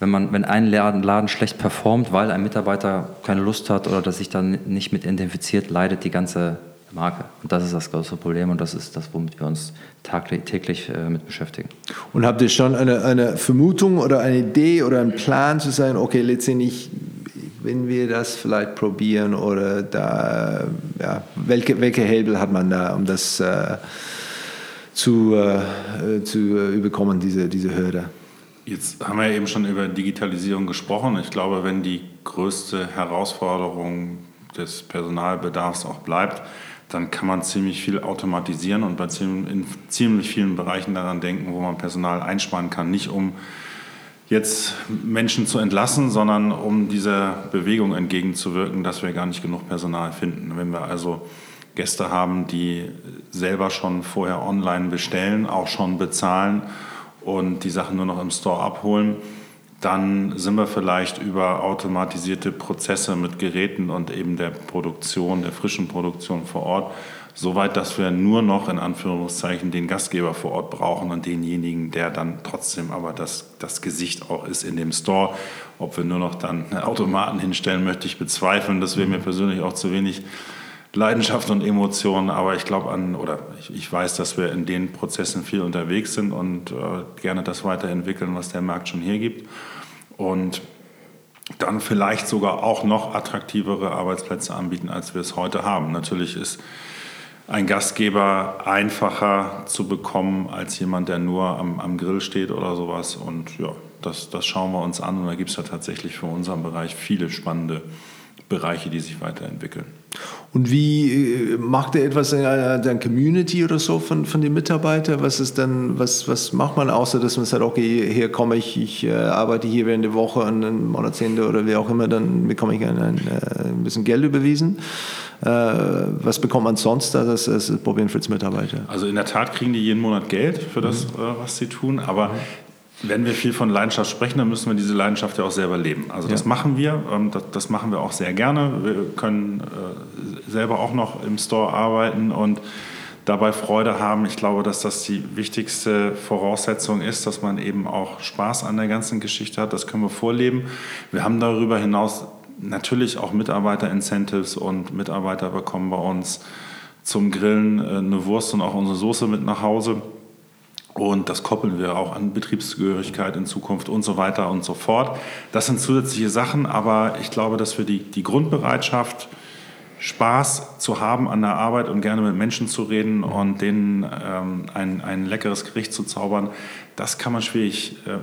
wenn, man, wenn ein Laden, Laden schlecht performt, weil ein Mitarbeiter keine Lust hat oder dass sich dann nicht mit identifiziert, leidet die ganze Marke. Und das ist das große Problem und das ist das, womit wir uns täglich äh, mit beschäftigen. Und habt ihr schon eine, eine Vermutung oder eine Idee oder einen Plan zu sagen, okay, letztendlich, wenn wir das vielleicht probieren oder da, ja, welche, welche Hebel hat man da, um das äh, zu, äh, zu überkommen, diese, diese Hürde? Jetzt haben wir eben schon über Digitalisierung gesprochen. Ich glaube, wenn die größte Herausforderung des Personalbedarfs auch bleibt, dann kann man ziemlich viel automatisieren und bei ziemlich, in ziemlich vielen Bereichen daran denken, wo man Personal einsparen kann. Nicht um jetzt Menschen zu entlassen, sondern um dieser Bewegung entgegenzuwirken, dass wir gar nicht genug Personal finden. Wenn wir also Gäste haben, die selber schon vorher online bestellen, auch schon bezahlen und die Sachen nur noch im Store abholen, dann sind wir vielleicht über automatisierte Prozesse mit Geräten und eben der Produktion, der frischen Produktion vor Ort, so weit, dass wir nur noch in Anführungszeichen den Gastgeber vor Ort brauchen und denjenigen, der dann trotzdem aber das, das Gesicht auch ist in dem Store. Ob wir nur noch dann Automaten hinstellen, möchte ich bezweifeln. Das wäre mir persönlich auch zu wenig Leidenschaft und Emotionen, aber ich glaube an, oder ich, ich, weiß, dass wir in den Prozessen viel unterwegs sind und äh, gerne das weiterentwickeln, was der Markt schon hergibt. Und dann vielleicht sogar auch noch attraktivere Arbeitsplätze anbieten, als wir es heute haben. Natürlich ist ein Gastgeber einfacher zu bekommen als jemand, der nur am, am Grill steht oder sowas. Und ja, das, das schauen wir uns an und da gibt es ja tatsächlich für unseren Bereich viele spannende Bereiche, die sich weiterentwickeln. Und wie äh, macht ihr etwas in einer Community oder so von, von den Mitarbeitern? Was ist dann, was, was macht man außer, dass man sagt, okay, hier komme ich, ich äh, arbeite hier während der Woche und ein Monatsende oder wie auch immer, dann bekomme ich ein, ein, äh, ein bisschen Geld überwiesen. Äh, was bekommt man sonst als, als Bobby Fritz Mitarbeiter? Also in der Tat kriegen die jeden Monat Geld für das, mhm. Was sie tun, aber mhm. Wenn wir viel von Leidenschaft sprechen, dann müssen wir diese Leidenschaft ja auch selber leben. Also das ja. machen wir, ähm, das, das, machen wir auch sehr gerne. Wir können äh, selber auch noch im Store arbeiten und dabei Freude haben. Ich glaube, dass das die wichtigste Voraussetzung ist, dass man eben auch Spaß an der ganzen Geschichte hat. Das können wir vorleben. Wir haben darüber hinaus natürlich auch Mitarbeiter-Incentives und Mitarbeiter bekommen bei uns zum Grillen äh, eine Wurst und auch unsere Soße mit nach Hause. Und das koppeln wir auch an Betriebsgehörigkeit in Zukunft und so weiter und so fort. Das sind zusätzliche Sachen, aber ich glaube, dass wir die, die Grundbereitschaft, Spaß zu haben an der Arbeit und gerne mit Menschen zu reden und denen ähm, ein, ein leckeres Gericht zu zaubern, das kann man schwierig äh,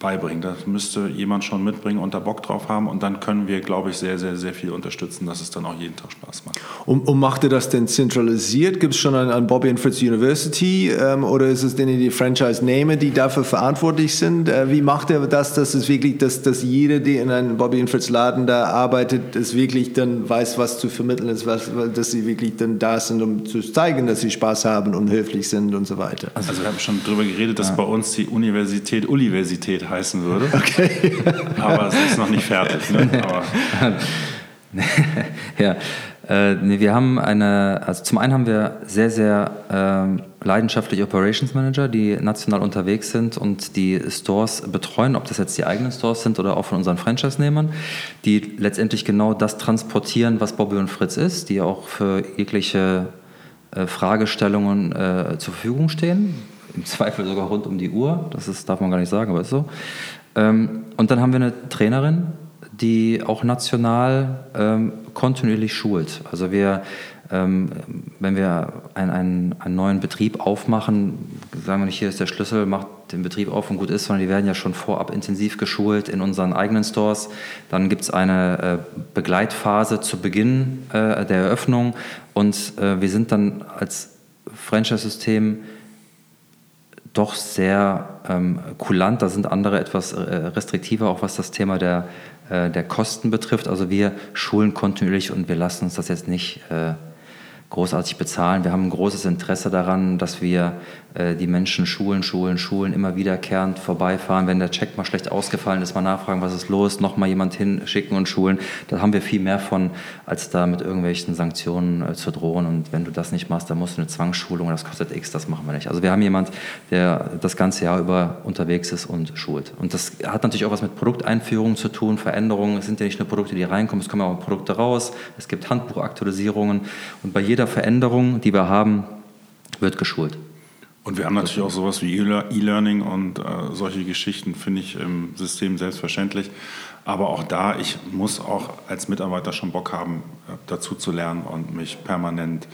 beibringen. Das müsste jemand schon mitbringen und da Bock drauf haben. Und dann können wir, glaube ich, sehr, sehr, sehr viel unterstützen, dass es dann auch jeden Tag Spaß macht. Und, und macht ihr das denn zentralisiert? Gibt es schon an, an Bobby and Fritz University ähm, oder ist es denn die Franchise-Nehmer, die dafür verantwortlich sind? Äh, wie macht ihr das, dass es wirklich, dass, dass jeder, der in einem Bobby and Fritz Laden da arbeitet, es wirklich dann weiß, was zu vermitteln ist, was, dass sie wirklich dann da sind, um zu zeigen, dass sie Spaß haben und höflich sind und so weiter? Also wir haben schon darüber geredet, dass ja. bei uns die Universität Universität heißen würde. Okay. Aber es ist noch nicht fertig. Ne? ja, äh, nee, wir haben eine, also zum einen haben wir sehr, sehr äh, leidenschaftliche Operations Manager, die national unterwegs sind und die Stores betreuen, ob das jetzt die eigenen Stores sind oder auch von unseren Franchise-Nehmern, die letztendlich genau das transportieren, was Bobby und Fritz ist, die auch für jegliche äh, Fragestellungen äh, zur Verfügung stehen im Zweifel sogar rund um die Uhr. Das ist, darf man gar nicht sagen, aber ist so. Ähm, und dann haben wir eine Trainerin, die auch national ähm, kontinuierlich schult. Also wir, ähm, wenn wir ein, ein, einen neuen Betrieb aufmachen, sagen wir nicht, hier ist der Schlüssel, macht den Betrieb auf und gut ist, sondern die werden ja schon vorab intensiv geschult in unseren eigenen Stores. Dann gibt es eine äh, Begleitphase zu Beginn äh, der Eröffnung und äh, wir sind dann als Franchise-System doch sehr ähm, kulant. Da sind andere etwas äh, restriktiver, auch was das Thema der, äh, der Kosten betrifft. Also wir schulen kontinuierlich und wir lassen uns das jetzt nicht äh, großartig bezahlen. Wir haben ein großes Interesse daran, dass wir die Menschen schulen, schulen, schulen, immer wiederkehrend vorbeifahren. Wenn der Check mal schlecht ausgefallen ist, mal nachfragen, was ist los, nochmal jemand hinschicken und schulen. Da haben wir viel mehr von, als da mit irgendwelchen Sanktionen äh, zu drohen. Und wenn du das nicht machst, dann musst du eine Zwangsschulung, das kostet X, das machen wir nicht. Also wir haben jemand, der das ganze Jahr über unterwegs ist und schult. Und das hat natürlich auch was mit Produkteinführungen zu tun, Veränderungen. Es sind ja nicht nur Produkte, die reinkommen, es kommen auch Produkte raus. Es gibt Handbuchaktualisierungen. Und bei jeder Veränderung, die wir haben, wird geschult. Und wir haben natürlich auch sowas wie E-Learning und äh, solche Geschichten, finde ich im System selbstverständlich. Aber auch da, ich muss auch als Mitarbeiter schon Bock haben, äh, dazu zu lernen und mich permanent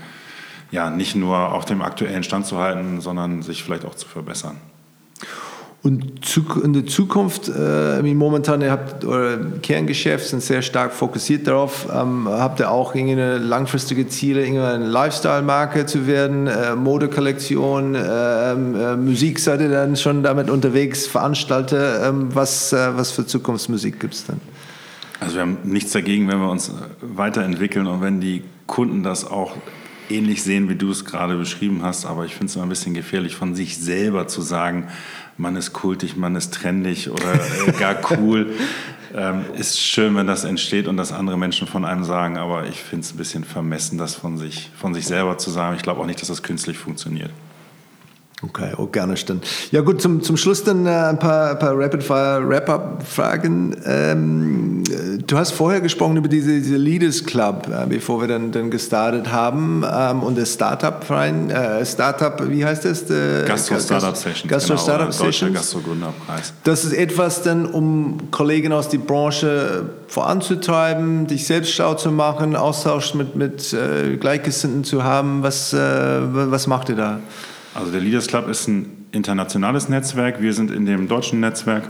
ja nicht nur auf dem aktuellen Stand zu halten, sondern sich vielleicht auch zu verbessern. Und in der Zukunft, äh, momentan, ihr habt euer Kerngeschäft, sind sehr stark fokussiert darauf. Ähm, habt ihr auch irgendeine langfristige Ziele, irgendeine Lifestyle-Marke zu werden, äh, Modekollektion, äh, ähm, äh, Musik seid ihr dann schon damit unterwegs, Veranstalter? Ähm, was, äh, was für Zukunftsmusik gibt es dann? Also wir haben nichts dagegen, wenn wir uns weiterentwickeln und wenn die Kunden das auch ähnlich sehen, wie du es gerade beschrieben hast, aber ich finde es immer ein bisschen gefährlich, von sich selber zu sagen, man ist kultig, man ist trendig oder äh, gar cool. ähm, ist schön, wenn das entsteht und das andere Menschen von einem sagen, aber ich finde es ein bisschen vermessen, das von sich, von sich selber zu sagen. Ich glaube auch nicht, dass das künstlich funktioniert. Okay, organisch dann. Ja gut, zum, zum Schluss dann äh, ein paar, paar Rapid-Fire-Wrap-Up-Fragen. Ähm, du hast vorher gesprochen über diese, diese Leaders Club, äh, bevor wir dann, dann gestartet haben. Ähm, und das Startup-Verein, äh, Startup, wie heißt das? Gastro-Startup Sessions. Gastro-Startup genau. Gastro-Gründerpreis. Das ist etwas dann, um Kollegen aus der Branche voranzutreiben, dich selbst schlau zu machen, Austausch mit, mit äh, Gleichgesinnten zu haben. Was, äh, was macht ihr da? Also der Leaders Club ist ein internationales Netzwerk. Wir sind in dem deutschen Netzwerk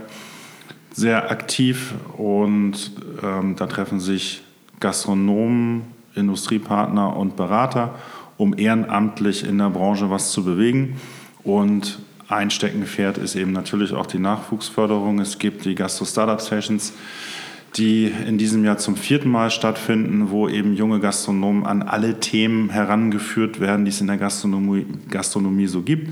sehr aktiv und ähm, da treffen sich Gastronomen, Industriepartner und Berater, um ehrenamtlich in der Branche was zu bewegen. Und ein Steckenpferd ist eben natürlich auch die Nachwuchsförderung. Es gibt die Gastro Startup Sessions, die in diesem Jahr zum vierten Mal stattfinden, wo eben junge Gastronomen an alle Themen herangeführt werden, die es in der Gastronomie, Gastronomie so gibt.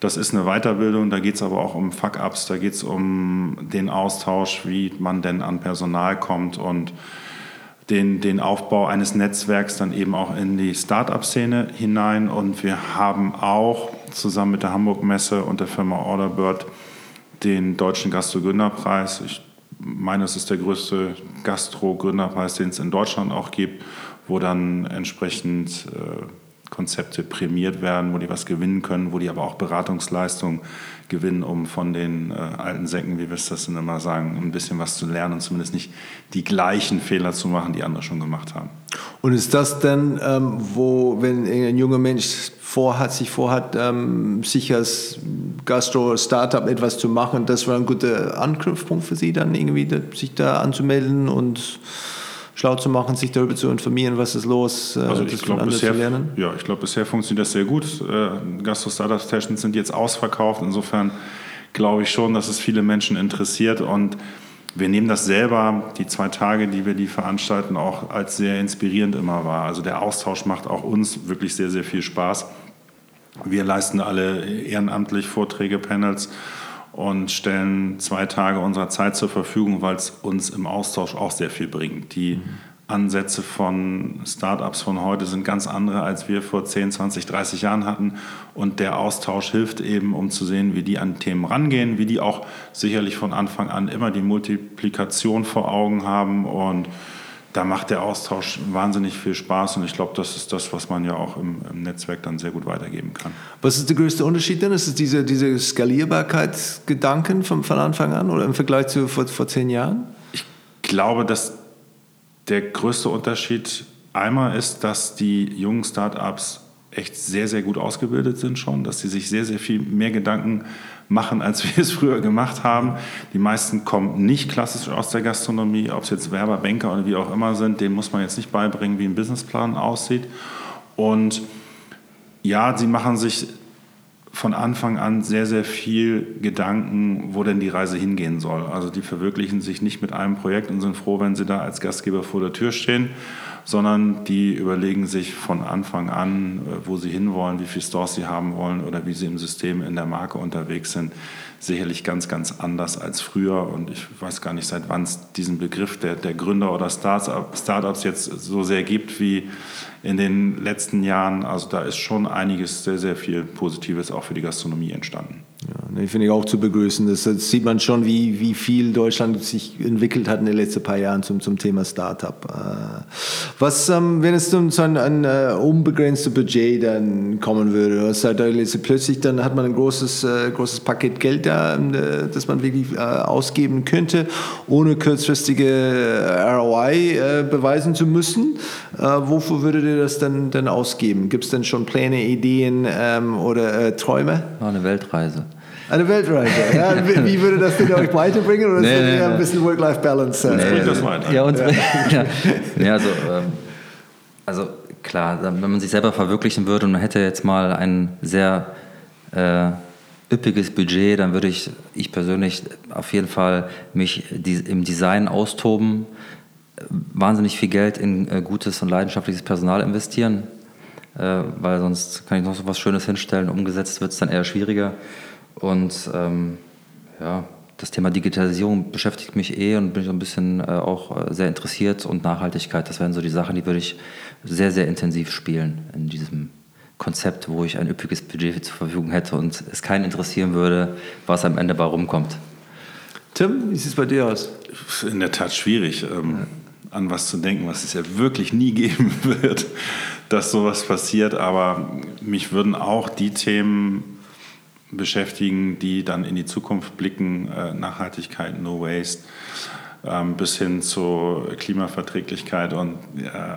Das ist eine Weiterbildung, da geht es aber auch um Fuck-Ups, da geht es um den Austausch, wie man denn an Personal kommt und den, den Aufbau eines Netzwerks dann eben auch in die Start-up-Szene hinein. Und wir haben auch zusammen mit der Hamburg Messe und der Firma Orderbird den Deutschen Gastro-Gründerpreis. Ich meine, es ist der größte Gastro-Gründerpreis, den es in Deutschland auch gibt, wo dann entsprechend äh, Konzepte prämiert werden, wo die was gewinnen können, wo die aber auch Beratungsleistungen gewinnen, um von den äh, alten Säcken, wie wir es das immer sagen, ein bisschen was zu lernen und zumindest nicht die gleichen Fehler zu machen, die andere schon gemacht haben. Und ist das dann, ähm, wo, wenn ein junger Mensch vorhat, sich vorhat, ähm, sich als Gastro-Startup etwas zu machen, das war ein guter Anknüpfpunkt für Sie dann irgendwie, sich da anzumelden und schlau zu machen, sich darüber zu informieren, was ist los, äh, also ich glaube bisher, Ja, ich glaube bisher funktioniert das sehr gut. Äh, Gastro Startup Sessions sind jetzt ausverkauft. Insofern glaube ich schon, dass es viele Menschen interessiert und wir nehmen das selber, die zwei Tage, die wir die veranstalten, auch als sehr inspirierend immer wahr. Also der Austausch macht auch uns wirklich sehr, sehr viel Spaß. Wir leisten alle ehrenamtlich Vorträge, Panels und stellen zwei Tage unserer Zeit zur Verfügung, weil es uns im Austausch auch sehr viel bringt. Die Ansätze von Startups von heute sind ganz andere, als wir vor 10, 20, 30 Jahren hatten. Und der Austausch hilft eben, um zu sehen, wie die an Themen rangehen, wie die auch sicherlich von Anfang an immer die Multiplikation vor Augen haben und da macht der Austausch wahnsinnig viel Spaß und ich glaube, das ist das, was man ja auch im, im, Netzwerk dann sehr gut weitergeben kann. Was ist der größte Unterschied denn? Ist es diese, diese Skalierbarkeitsgedanken von, von Anfang an oder im Vergleich zu vor, vor zehn Jahren? Ich glaube, dass der größte Unterschied einmal ist, dass die jungen Startups echt sehr, sehr gut ausgebildet sind schon, dass sie sich sehr, sehr viel mehr Gedanken machen, als wir es früher gemacht haben. Die meisten kommen nicht klassisch aus der Gastronomie, ob es jetzt Werber, Banker oder wie auch immer sind, denen muss man jetzt nicht beibringen, wie ein Businessplan aussieht. Und ja, sie machen sich von Anfang an sehr, sehr viel Gedanken, wo denn die Reise hingehen soll. Also die verwirklichen sich nicht mit einem Projekt und sind froh, wenn sie da als Gastgeber vor der Tür stehen sondern die überlegen sich von Anfang an, äh, wo sie hinwollen, wie viele Stores sie haben wollen oder wie sie im System in der Marke unterwegs sind. Sicherlich ganz, ganz anders als früher. Und ich weiß gar nicht, seit wann es diesen Begriff der, der Gründer oder Startups jetzt so sehr gibt wie in den letzten Jahren. Also da ist schon einiges sehr, sehr viel Positives auch für die Gastronomie entstanden. Ja, finde ich auch zu begrüßen. Das, das, sieht man schon, wie, wie viel Deutschland sich entwickelt hat in den letzten paar Jahren zum, zum Thema Startup. Äh, was, ähm, wenn es um so ein, ein uh, unbegrenztes Budget dann kommen würde, was halt plötzlich dann hat man ein großes, äh, großes Paket Geld da, äh, das man wirklich äh, ausgeben könnte, ohne kurzfristige äh, ROI beweisen zu müssen. wofür würdet ihr das dann, dann ausgeben? Gibt es denn schon Pläne, Ideen ähm, oder Träume? Eine Weltreise. Eine Weltreise. Ja, wie würde das denn euch weiterbringen? Oder nee, ist das eher ein bisschen Work-Life-Balance? Nee, bringt das weiter. Ja, uns, ja. ja also, ähm, also klar, wenn man sich selber verwirklichen würde und man hätte jetzt mal ein sehr äh, üppiges Budget, dann würde ich, ich persönlich auf jeden Fall mich die, im Design austoben, wahnsinnig viel Geld in äh, gutes und leidenschaftliches Personal investieren äh, weil sonst kann ich noch so was Schönes hinstellen. Umgesetzt wird es dann eher schwieriger. Und ähm, ja, das Thema Digitalisierung beschäftigt mich eh und bin so ein bisschen äh, auch äh, sehr interessiert und Nachhaltigkeit, das wären so die Sachen, die würde ich sehr, sehr intensiv spielen in diesem Konzept, wo ich ein üppiges Budget zur Verfügung hätte und es keinen interessieren würde, was am Ende bei rumkommt. Tim, wie sieht es bei dir aus? In der Tat schwierig, ähm, an was zu denken, was es ja wirklich nie geben wird, dass sowas passiert. Aber mich würden auch die Themen beschäftigen, die dann in die Zukunft blicken, äh, Nachhaltigkeit, No Waste, ähm, bis hin zur Klimaverträglichkeit und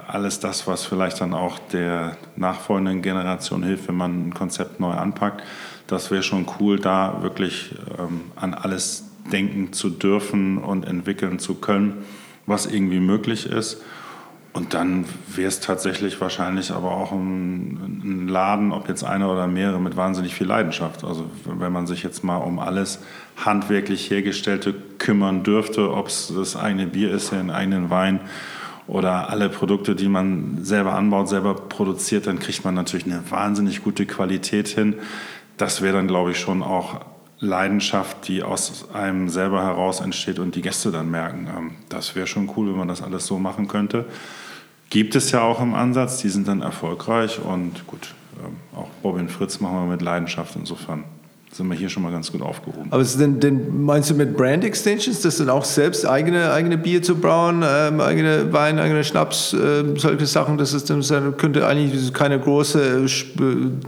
alles das, was vielleicht dann auch der nachfolgenden Generation hilft, wenn man ein Konzept neu anpackt. Das wäre schon cool, da wirklich ähm, an alles denken zu dürfen und entwickeln zu können, was irgendwie möglich ist. Und dann wäre es tatsächlich wahrscheinlich aber auch ein, ein, Laden, ob jetzt einer oder mehrere, mit wahnsinnig viel Leidenschaft. Also wenn man sich jetzt mal um alles handwerklich hergestellte kümmern dürfte, ob es das eigene Bier ist, den eigenen Wein oder alle Produkte, die man selber anbaut, selber produziert, dann kriegt man natürlich eine wahnsinnig gute Qualität hin. Das wäre dann, glaube ich, schon auch Leidenschaft, die aus einem selber heraus entsteht und die Gäste dann merken. Ähm, das wäre schon cool, wenn man das alles so machen könnte. Gibt es ja auch im Ansatz, die sind dann erfolgreich und gut, ähm, auch Robin Fritz machen wir mit Leidenschaft insofern sind wir hier schon mal ganz gut aufgehoben. Aber denn, denn meinst du mit Brand Extensions, das dann auch selbst eigene, eigene Bier zu brauen, ähm, eigene Wein, eigene Schnaps, äh, solche Sachen, das ist dann könnte eigentlich keine große äh,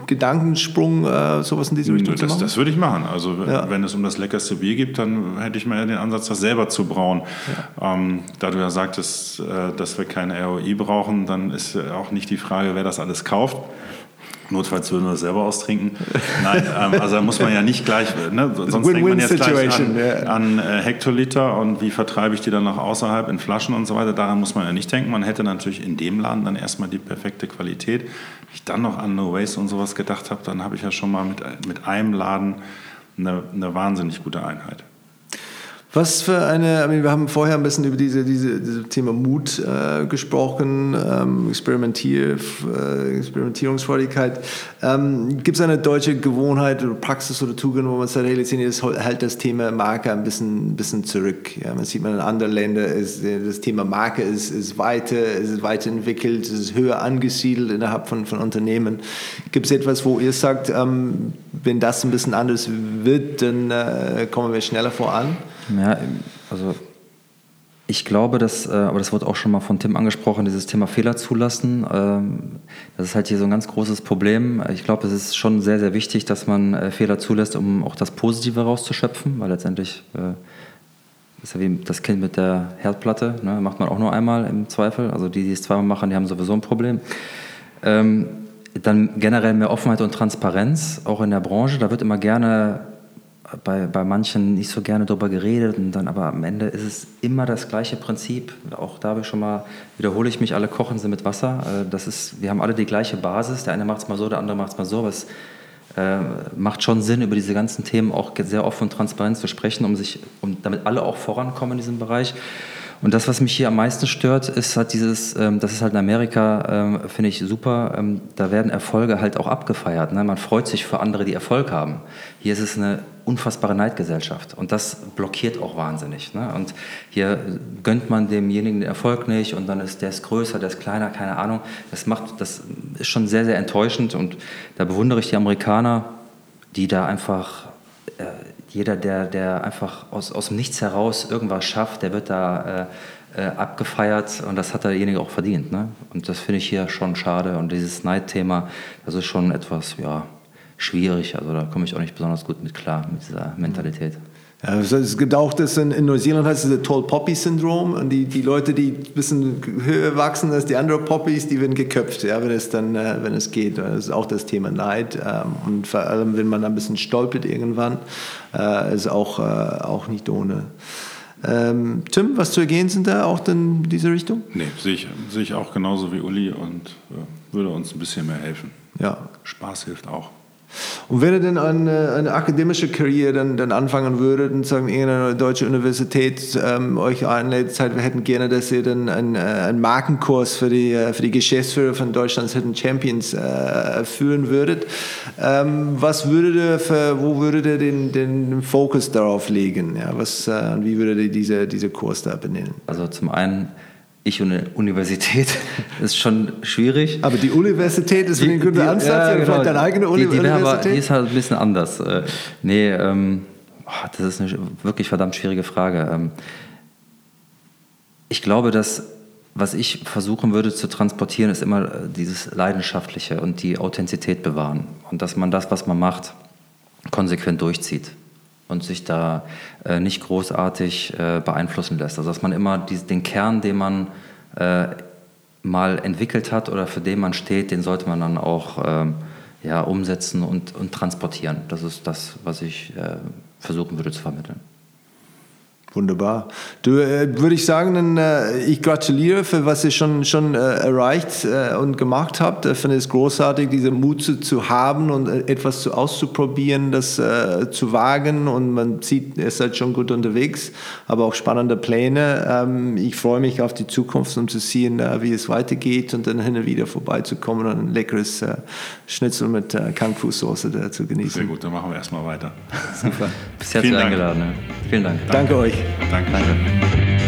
Gedankensprung, äh, sowas in diese Richtung das, machen? Das würde ich machen. Also ja. wenn es um das leckerste Bier geht, dann hätte ich mal den Ansatz, das selber zu brauen. Ja. Ähm, da du ja sagtest, äh, dass wir keine ROI brauchen, dann ist auch nicht die Frage, wer das alles kauft. Notfalls würden wir es selber austrinken. Nein, ähm, also da muss man ja nicht gleich, ne, sonst denkt man jetzt gleich an, yeah. an äh, Hektoliter und wie vertreibe ich die dann noch außerhalb in Flaschen und so weiter. Daran muss man ja nicht denken. Man hätte natürlich in dem Laden dann erstmal die perfekte Qualität. Wenn ich dann noch an No Waste und sowas gedacht habe, dann habe ich ja schon mal mit, mit einem Laden eine, eine wahnsinnig gute Einheit. Was für eine, wir haben vorher ein bisschen über diese, diese, diese Thema Mut äh, gesprochen, ähm, Experimentier, äh, Experimentierungsfreudigkeit. Ähm, Gibt es eine deutsche Gewohnheit oder Praxis oder Tugend, wo man sagt, hey, letztendlich hält das Thema Marke ein bisschen, bisschen zurück. Ja, man sieht man in anderen Ländern, ist, das Thema Marke ist, ist weiter, ist weiterentwickelt, ist höher angesiedelt innerhalb von, von Unternehmen. Gibt es etwas, wo ihr sagt, ähm, wenn das ein bisschen anders wird, dann äh, kommen wir schneller voran? Ja, also ich glaube, dass, äh, aber das wurde auch schon mal von Tim angesprochen, dieses Thema Fehler zulassen. Ähm, das ist halt hier so ein ganz großes Problem. Ich glaube, es ist schon sehr, sehr wichtig, dass man äh, Fehler zulässt, um auch das Positive rauszuschöpfen, weil letztendlich äh, ist ja wie das Kind mit der Herdplatte, ne? macht man auch nur einmal im Zweifel. Also die, die es zweimal machen, die haben sowieso ein Problem. Ähm, dann generell mehr Offenheit und Transparenz, auch in der Branche. Da wird immer gerne bei, bei manchen nicht so gerne darüber geredet und dann aber am Ende ist es immer das gleiche Prinzip. Auch da habe ich schon mal, wiederhole ich mich, alle kochen sie mit Wasser. Äh, das ist, wir haben alle die gleiche Basis. Der eine macht es mal so, der andere macht es mal so. Aber es äh, macht schon Sinn, über diese ganzen Themen auch sehr offen und transparent zu sprechen, um sich, um damit alle auch vorankommen in diesem Bereich. Und das, was mich hier am meisten stört, ist halt dieses, ähm, das ist halt in Amerika, ähm, finde ich super, ähm, da werden Erfolge halt auch abgefeiert. Ne? Man freut sich für andere, die Erfolg haben. Hier ist es eine unfassbare Neidgesellschaft und das blockiert auch wahnsinnig. Ne? Und hier gönnt man demjenigen den Erfolg nicht und dann ist der ist größer, der ist kleiner, keine Ahnung. Das macht, das ist schon sehr, sehr enttäuschend und da bewundere ich die Amerikaner, die da einfach äh, jeder, der, der einfach aus, aus dem Nichts heraus irgendwas schafft, der wird da äh, äh, abgefeiert und das hat derjenige auch verdient. Ne? Und das finde ich hier schon schade. Und dieses Neidthema, das ist schon etwas ja, schwierig. Also da komme ich auch nicht besonders gut mit klar, mit dieser Mentalität. Ja, also es gibt auch das in, in Neuseeland heißt es das Tall Poppy Syndrom und die, die Leute, die ein bisschen höher wachsen als die anderen Poppies, die werden geköpft, ja, wenn es dann, äh, wenn es geht. Das ist auch das Thema Neid ähm, und vor allem, wenn man ein bisschen stolpert irgendwann, äh, ist auch, äh, auch nicht ohne. Ähm, Tim, was zu ergänzen da auch in diese Richtung? Nee, sehe ich, sehe ich auch genauso wie Uli und äh, würde uns ein bisschen mehr helfen. Ja. Spaß hilft auch. Und wenn ihr denn eine, eine akademische Karriere dann, dann anfangen würdet und sagen, irgendeine deutsche Universität ähm, euch einlädt, halt, wir hätten gerne, dass ihr dann einen, äh, einen Markenkurs für die, äh, für die Geschäftsführer von Deutschlands Hidden Champions äh, führen würdet, ähm, was würdet ihr für, wo würdet ihr den, den Fokus darauf legen? Ja, was, äh, wie würdet ihr diese, diese Kurs da benennen? Also zum einen ich und eine Universität ist schon schwierig. Aber die Universität ist ein guter Ansatz, ja, genau. vielleicht deine eigene Uni die, die Universität? Aber, die ist halt ein bisschen anders. Äh, nee, ähm, das ist eine wirklich verdammt schwierige Frage. Ähm, ich glaube, dass was ich versuchen würde zu transportieren, ist immer äh, dieses Leidenschaftliche und die Authentizität bewahren. Und dass man das, was man macht, konsequent durchzieht und sich da äh, nicht großartig äh, beeinflussen lässt. Also dass man immer die, den Kern, den man äh, mal entwickelt hat oder für den man steht, den sollte man dann auch ähm, ja, umsetzen und, und transportieren. Das ist das, was ich äh, versuchen würde zu vermitteln. Wunderbar. Du äh, würde ich sagen, dann, äh, ich gratuliere für was ihr schon schon äh, erreicht äh, und gemacht habt. Ich finde es großartig, diese Mut zu, zu haben und äh, etwas zu auszuprobieren, das äh, zu wagen. Und man sieht, ihr seid schon gut unterwegs, aber auch spannende Pläne. Ähm, ich freue mich auf die Zukunft, um zu sehen, wie es weitergeht und dann hin und wieder vorbeizukommen und ein leckeres Schnitzel mit äh, Kangfu-Soße zu genießen. Sehr gut, dann machen wir erstmal weiter. Super. Bis herzlich eingeladen. Vielen Dank. Danke, Danke euch. 但是。